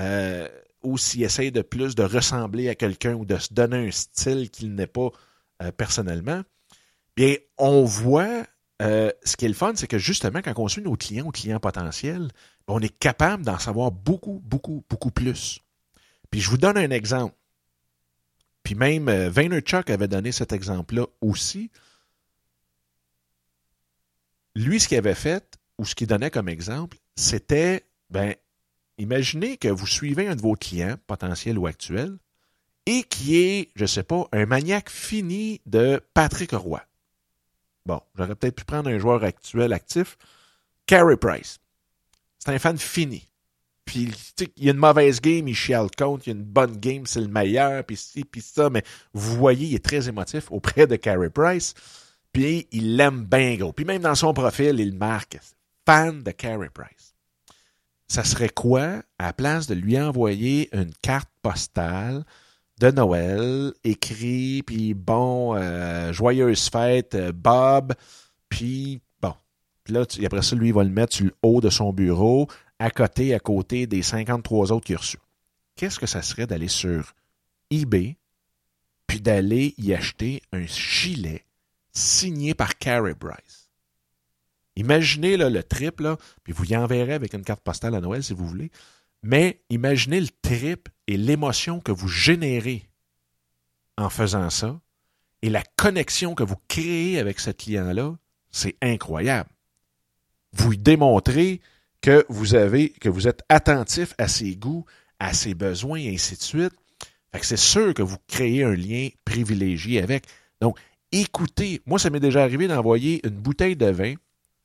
euh, ou s'il de plus de ressembler à quelqu'un ou de se donner un style qu'il n'est pas euh, personnellement, bien, on voit euh, ce qui est le fun, c'est que justement, quand on suit nos clients ou clients potentiels, on est capable d'en savoir beaucoup, beaucoup, beaucoup plus. Puis je vous donne un exemple. Puis même euh, Vaynerchuk avait donné cet exemple-là aussi. Lui, ce qu'il avait fait, ou ce qu'il donnait comme exemple, c'était, ben, imaginez que vous suivez un de vos clients, potentiels ou actuels, et qui est, je ne sais pas, un maniaque fini de Patrick Roy. Bon, j'aurais peut-être pu prendre un joueur actuel actif, Carey Price. C'est un fan fini. Puis, il y a une mauvaise game, il chiale contre. Il y a une bonne game, c'est le meilleur. Puis ci, puis ça. Mais vous voyez, il est très émotif auprès de Carey Price. Puis, il l'aime bien gros. Puis, même dans son profil, il marque fan de Carey Price. Ça serait quoi, à la place de lui envoyer une carte postale de Noël, écrit, puis bon, euh, joyeuse fête, euh, Bob, puis bon. Puis là, après ça, lui, il va le mettre sur le haut de son bureau à côté, à côté des 53 autres qu'il a reçus. Qu'est-ce que ça serait d'aller sur eBay puis d'aller y acheter un gilet signé par Carey Bryce? Imaginez le trip, là, puis vous y enverrez avec une carte postale à Noël si vous voulez, mais imaginez le trip et l'émotion que vous générez en faisant ça et la connexion que vous créez avec ce client-là, c'est incroyable. Vous démontrez que vous avez, que vous êtes attentif à ses goûts, à ses besoins, et ainsi de suite. c'est sûr que vous créez un lien privilégié avec. Donc, écoutez. Moi, ça m'est déjà arrivé d'envoyer une bouteille de vin.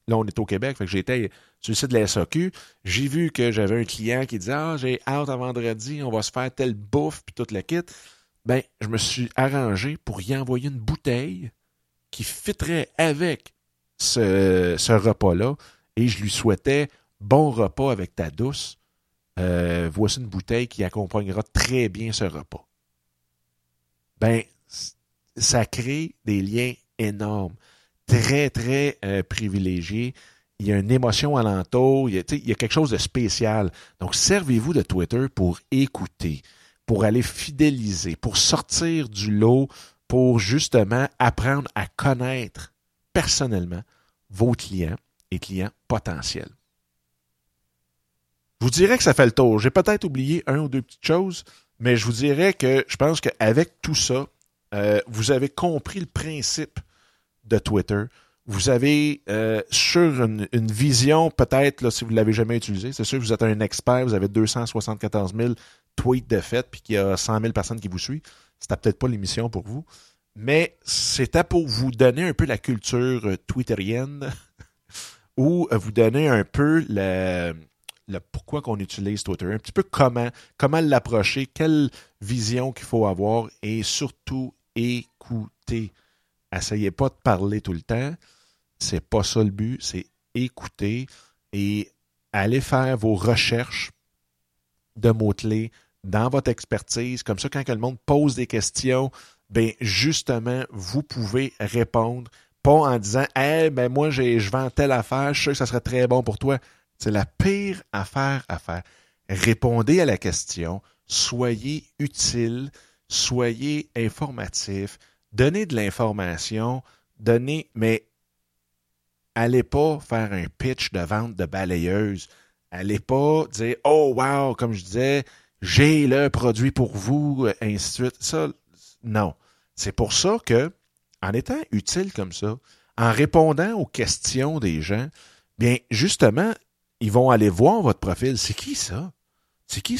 Là, on est au Québec, fait que j'étais sur le site de la SAQ. J'ai vu que j'avais un client qui disait Ah, j'ai hâte à vendredi, on va se faire telle bouffe, puis toute la kit. Ben, je me suis arrangé pour y envoyer une bouteille qui fitterait avec ce, ce repas-là. Et je lui souhaitais bon repas avec ta douce, euh, voici une bouteille qui accompagnera très bien ce repas. Ben, ça crée des liens énormes, très, très euh, privilégiés. Il y a une émotion alentour, il y a, il y a quelque chose de spécial. Donc, servez-vous de Twitter pour écouter, pour aller fidéliser, pour sortir du lot, pour justement apprendre à connaître personnellement vos clients et clients potentiels. Je vous dirais que ça fait le tour. J'ai peut-être oublié un ou deux petites choses, mais je vous dirais que je pense qu'avec tout ça, euh, vous avez compris le principe de Twitter. Vous avez euh, sur une, vision, peut-être, si vous ne l'avez jamais utilisé, c'est sûr que vous êtes un expert, vous avez 274 000 tweets de fait, puis qu'il y a 100 000 personnes qui vous suivent. C'était peut-être pas l'émission pour vous. Mais c'était pour vous donner un peu la culture twitterienne ou vous donner un peu le pourquoi qu'on utilise Twitter, un petit peu comment, comment l'approcher, quelle vision qu'il faut avoir et surtout écouter. Essayez pas de parler tout le temps. C'est pas ça le but, c'est écouter et aller faire vos recherches de mots-clés dans votre expertise. Comme ça, quand le monde pose des questions, ben justement, vous pouvez répondre. Pas en disant Eh ben moi, je vends telle affaire, je sais que ça serait très bon pour toi. C'est la pire affaire à faire. Répondez à la question, soyez utile, soyez informatif, donnez de l'information, donnez, mais allez pas faire un pitch de vente de balayeuse. Allez pas dire Oh wow, comme je disais, j'ai le produit pour vous, ainsi de suite. Ça, non. C'est pour ça que, en étant utile comme ça, en répondant aux questions des gens, bien, justement, ils vont aller voir votre profil. C'est qui ça? C'est qui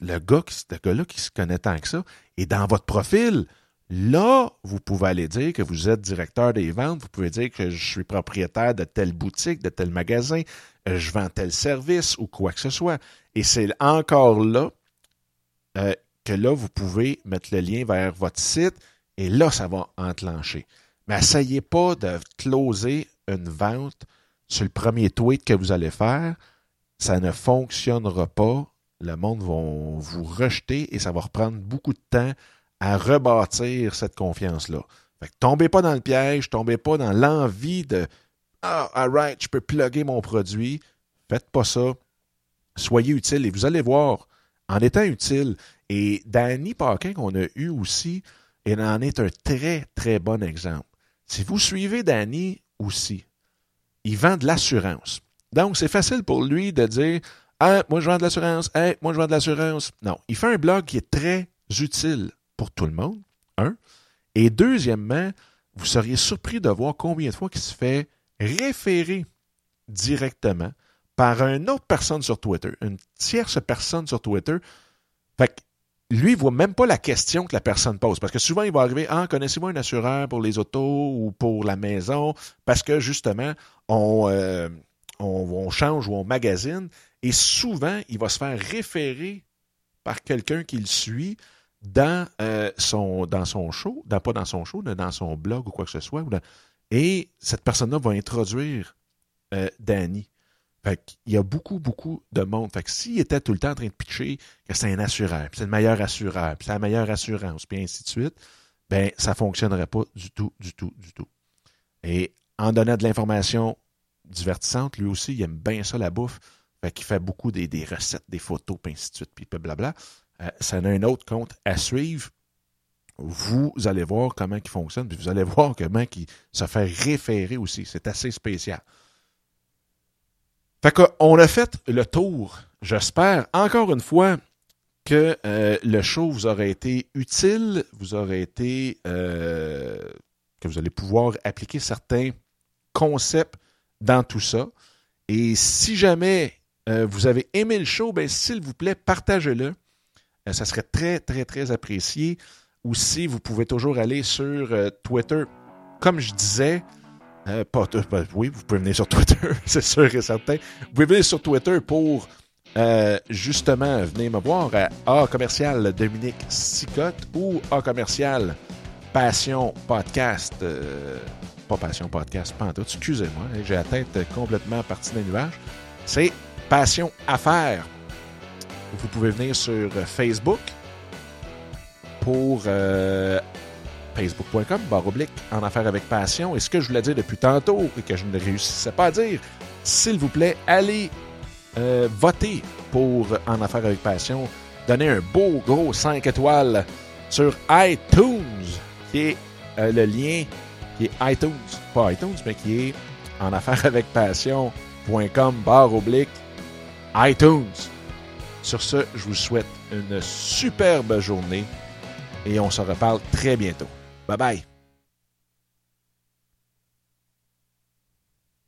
le gars, ce gars-là qui se connaît tant que ça? Et dans votre profil, là, vous pouvez aller dire que vous êtes directeur des ventes, vous pouvez dire que je suis propriétaire de telle boutique, de tel magasin, euh, je vends tel service ou quoi que ce soit. Et c'est encore là euh, que là, vous pouvez mettre le lien vers votre site et là, ça va enclencher. Mais essayez pas de closer une vente sur le premier tweet que vous allez faire. Ça ne fonctionnera pas le monde va vous rejeter et ça va reprendre beaucoup de temps à rebâtir cette confiance-là. Fait que tombez pas dans le piège, tombez pas dans l'envie de Ah, alright, je peux plugger mon produit. Faites pas ça. Soyez utile et vous allez voir, en étant utile, et Danny Paquin qu'on a eu aussi, il en est un très, très bon exemple. Si vous suivez Danny aussi, il vend de l'assurance. Donc, c'est facile pour lui de dire moi je vends de l'assurance, moi je vends de l'assurance. Non, il fait un blog qui est très utile pour tout le monde, un. Et deuxièmement, vous seriez surpris de voir combien de fois il se fait référer directement par une autre personne sur Twitter, une tierce personne sur Twitter. Fait que lui, il voit même pas la question que la personne pose. Parce que souvent, il va arriver Ah, connaissez-vous un assureur pour les autos ou pour la maison? Parce que justement, on, euh, on, change ou on magazine, et souvent, il va se faire référer par quelqu'un qui le suit dans, euh, son, dans son show, pas dans son show, mais dans son blog ou quoi que ce soit. et cette personne-là va introduire euh, Danny. Fait il y a beaucoup, beaucoup de monde. Fait que s'il était tout le temps en train de pitcher que c'est un assureur, c'est le meilleur assureur, c'est la meilleure assurance, puis ainsi de suite, ben ça ne fonctionnerait pas du tout, du tout, du tout. Et en donnant de l'information divertissante. Lui aussi, il aime bien ça, la bouffe. Fait qu'il fait beaucoup des, recettes, des photos, puis ainsi de suite, puis blablabla. Euh, ça a un autre compte à suivre. Vous allez voir comment il fonctionne, puis vous allez voir comment il se fait référer aussi. C'est assez spécial. Fait qu'on a fait le tour. J'espère, encore une fois, que euh, le show vous aurait été utile, vous aurait été euh, que vous allez pouvoir appliquer certains concepts dans tout ça. Et si jamais vous avez aimé le show, ben, s'il vous plaît, partagez-le. Euh, ça serait très, très, très apprécié. Aussi, vous pouvez toujours aller sur euh, Twitter. Comme je disais, pas, oui, vous pouvez venir sur Twitter, c'est sûr et certain. Vous pouvez venir sur Twitter pour justement venir me voir à A commercial Dominique Sicotte ou A commercial Passion Podcast pas Passion Podcast, pas. Excusez-moi, j'ai la tête complètement partie des nuages. C'est Passion Affaires. Vous pouvez venir sur Facebook pour euh, facebook.com, oblique, en affaires avec passion. Et ce que je voulais dire depuis tantôt et que je ne réussissais pas à dire, s'il vous plaît, allez euh, voter pour En affaires avec passion. Donnez un beau gros 5 étoiles sur iTunes, qui est euh, le lien qui est iTunes, pas iTunes, mais qui est en affaires avec passion.com barre oblique iTunes. Sur ce, je vous souhaite une superbe journée et on se reparle très bientôt. Bye bye.